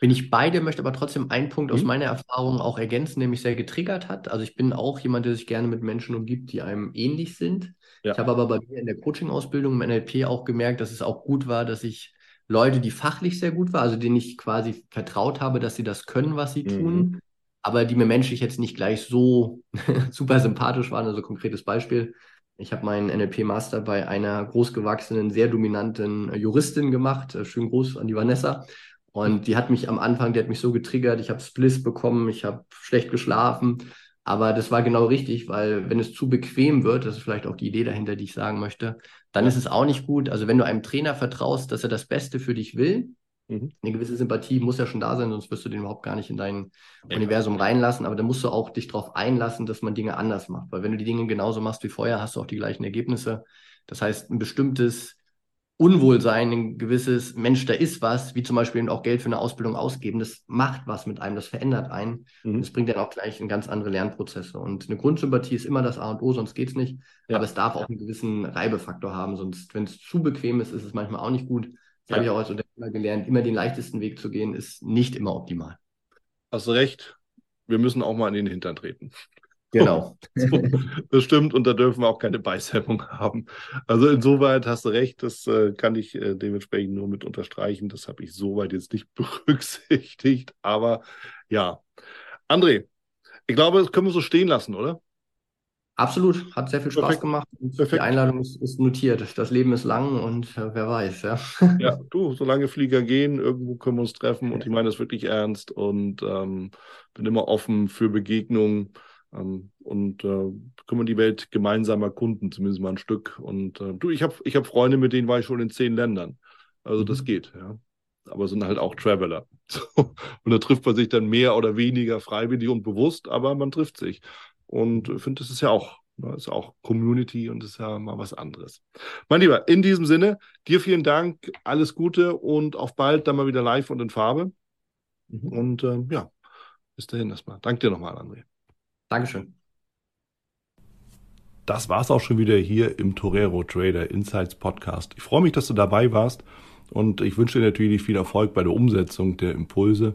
[SPEAKER 3] Bin ich beide, möchte aber trotzdem einen Punkt mhm. aus meiner Erfahrung auch ergänzen, der mich sehr getriggert hat. Also ich bin auch jemand, der sich gerne mit Menschen umgibt, die einem ähnlich sind. Ja. Ich habe aber bei mir in der Coaching-Ausbildung im NLP auch gemerkt, dass es auch gut war, dass ich Leute, die fachlich sehr gut waren, also denen ich quasi vertraut habe, dass sie das können, was sie mhm. tun, aber die mir menschlich jetzt nicht gleich so super sympathisch waren. Also konkretes Beispiel. Ich habe meinen NLP-Master bei einer großgewachsenen, sehr dominanten Juristin gemacht. Äh, schönen Gruß an die Vanessa. Und die hat mich am Anfang, die hat mich so getriggert, ich habe Spliss bekommen, ich habe schlecht geschlafen. Aber das war genau richtig, weil wenn es zu bequem wird, das ist vielleicht auch die Idee dahinter, die ich sagen möchte, dann ist es auch nicht gut. Also wenn du einem Trainer vertraust, dass er das Beste für dich will, mhm. eine gewisse Sympathie muss ja schon da sein, sonst wirst du den überhaupt gar nicht in dein ja. Universum reinlassen. Aber dann musst du auch dich darauf einlassen, dass man Dinge anders macht. Weil wenn du die Dinge genauso machst wie vorher, hast du auch die gleichen Ergebnisse. Das heißt, ein bestimmtes Unwohlsein, ein gewisses Mensch, da ist was, wie zum Beispiel auch Geld für eine Ausbildung ausgeben, das macht was mit einem, das verändert einen. Mhm. Das bringt dann auch gleich in ganz andere Lernprozesse. Und eine Grundsympathie ist immer das A und O, sonst geht es nicht. Ja. Aber es darf auch einen gewissen Reibefaktor haben, sonst, wenn es zu bequem ist, ist es manchmal auch nicht gut. Das ja. habe ich auch als Unternehmer gelernt. Immer den leichtesten Weg zu gehen, ist nicht immer optimal.
[SPEAKER 2] Hast du recht. Wir müssen auch mal in den Hintern treten.
[SPEAKER 3] Genau.
[SPEAKER 2] So, das stimmt und da dürfen wir auch keine Beißhemmung haben. Also insoweit hast du recht, das äh, kann ich äh, dementsprechend nur mit unterstreichen. Das habe ich soweit jetzt nicht berücksichtigt. Aber ja. André, ich glaube, das können wir so stehen lassen, oder?
[SPEAKER 3] Absolut, hat sehr viel Spaß Perfekt. gemacht. Die Einladung ist, ist, notiert. Das Leben ist lang und äh, wer weiß, ja.
[SPEAKER 2] Ja, du, solange Flieger gehen, irgendwo können wir uns treffen und ich meine das wirklich ernst und ähm, bin immer offen für Begegnungen. Ähm, und äh, können wir die Welt gemeinsam erkunden, zumindest mal ein Stück. Und äh, du, ich habe ich hab Freunde, mit denen war ich schon in zehn Ländern. Also mhm. das geht, ja. Aber sind halt auch Traveler. und da trifft man sich dann mehr oder weniger freiwillig und bewusst, aber man trifft sich. Und ich finde, das ist ja auch, ne, ist auch Community und ist ja mal was anderes. Mein Lieber, in diesem Sinne, dir vielen Dank, alles Gute und auf bald dann mal wieder live und in Farbe. Mhm. Und äh, ja, bis dahin erstmal. Danke dir nochmal, André.
[SPEAKER 3] Dankeschön.
[SPEAKER 2] Das war es auch schon wieder hier im Torero Trader Insights Podcast. Ich freue mich, dass du dabei warst und ich wünsche dir natürlich viel Erfolg bei der Umsetzung der Impulse.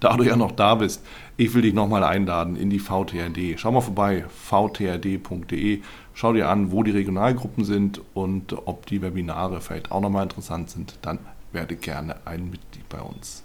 [SPEAKER 2] Da du ja noch da bist, ich will dich nochmal einladen in die VTRD. Schau mal vorbei, vtrd.de. Schau dir an, wo die Regionalgruppen sind und ob die Webinare vielleicht auch nochmal interessant sind. Dann werde gerne ein Mitglied bei uns.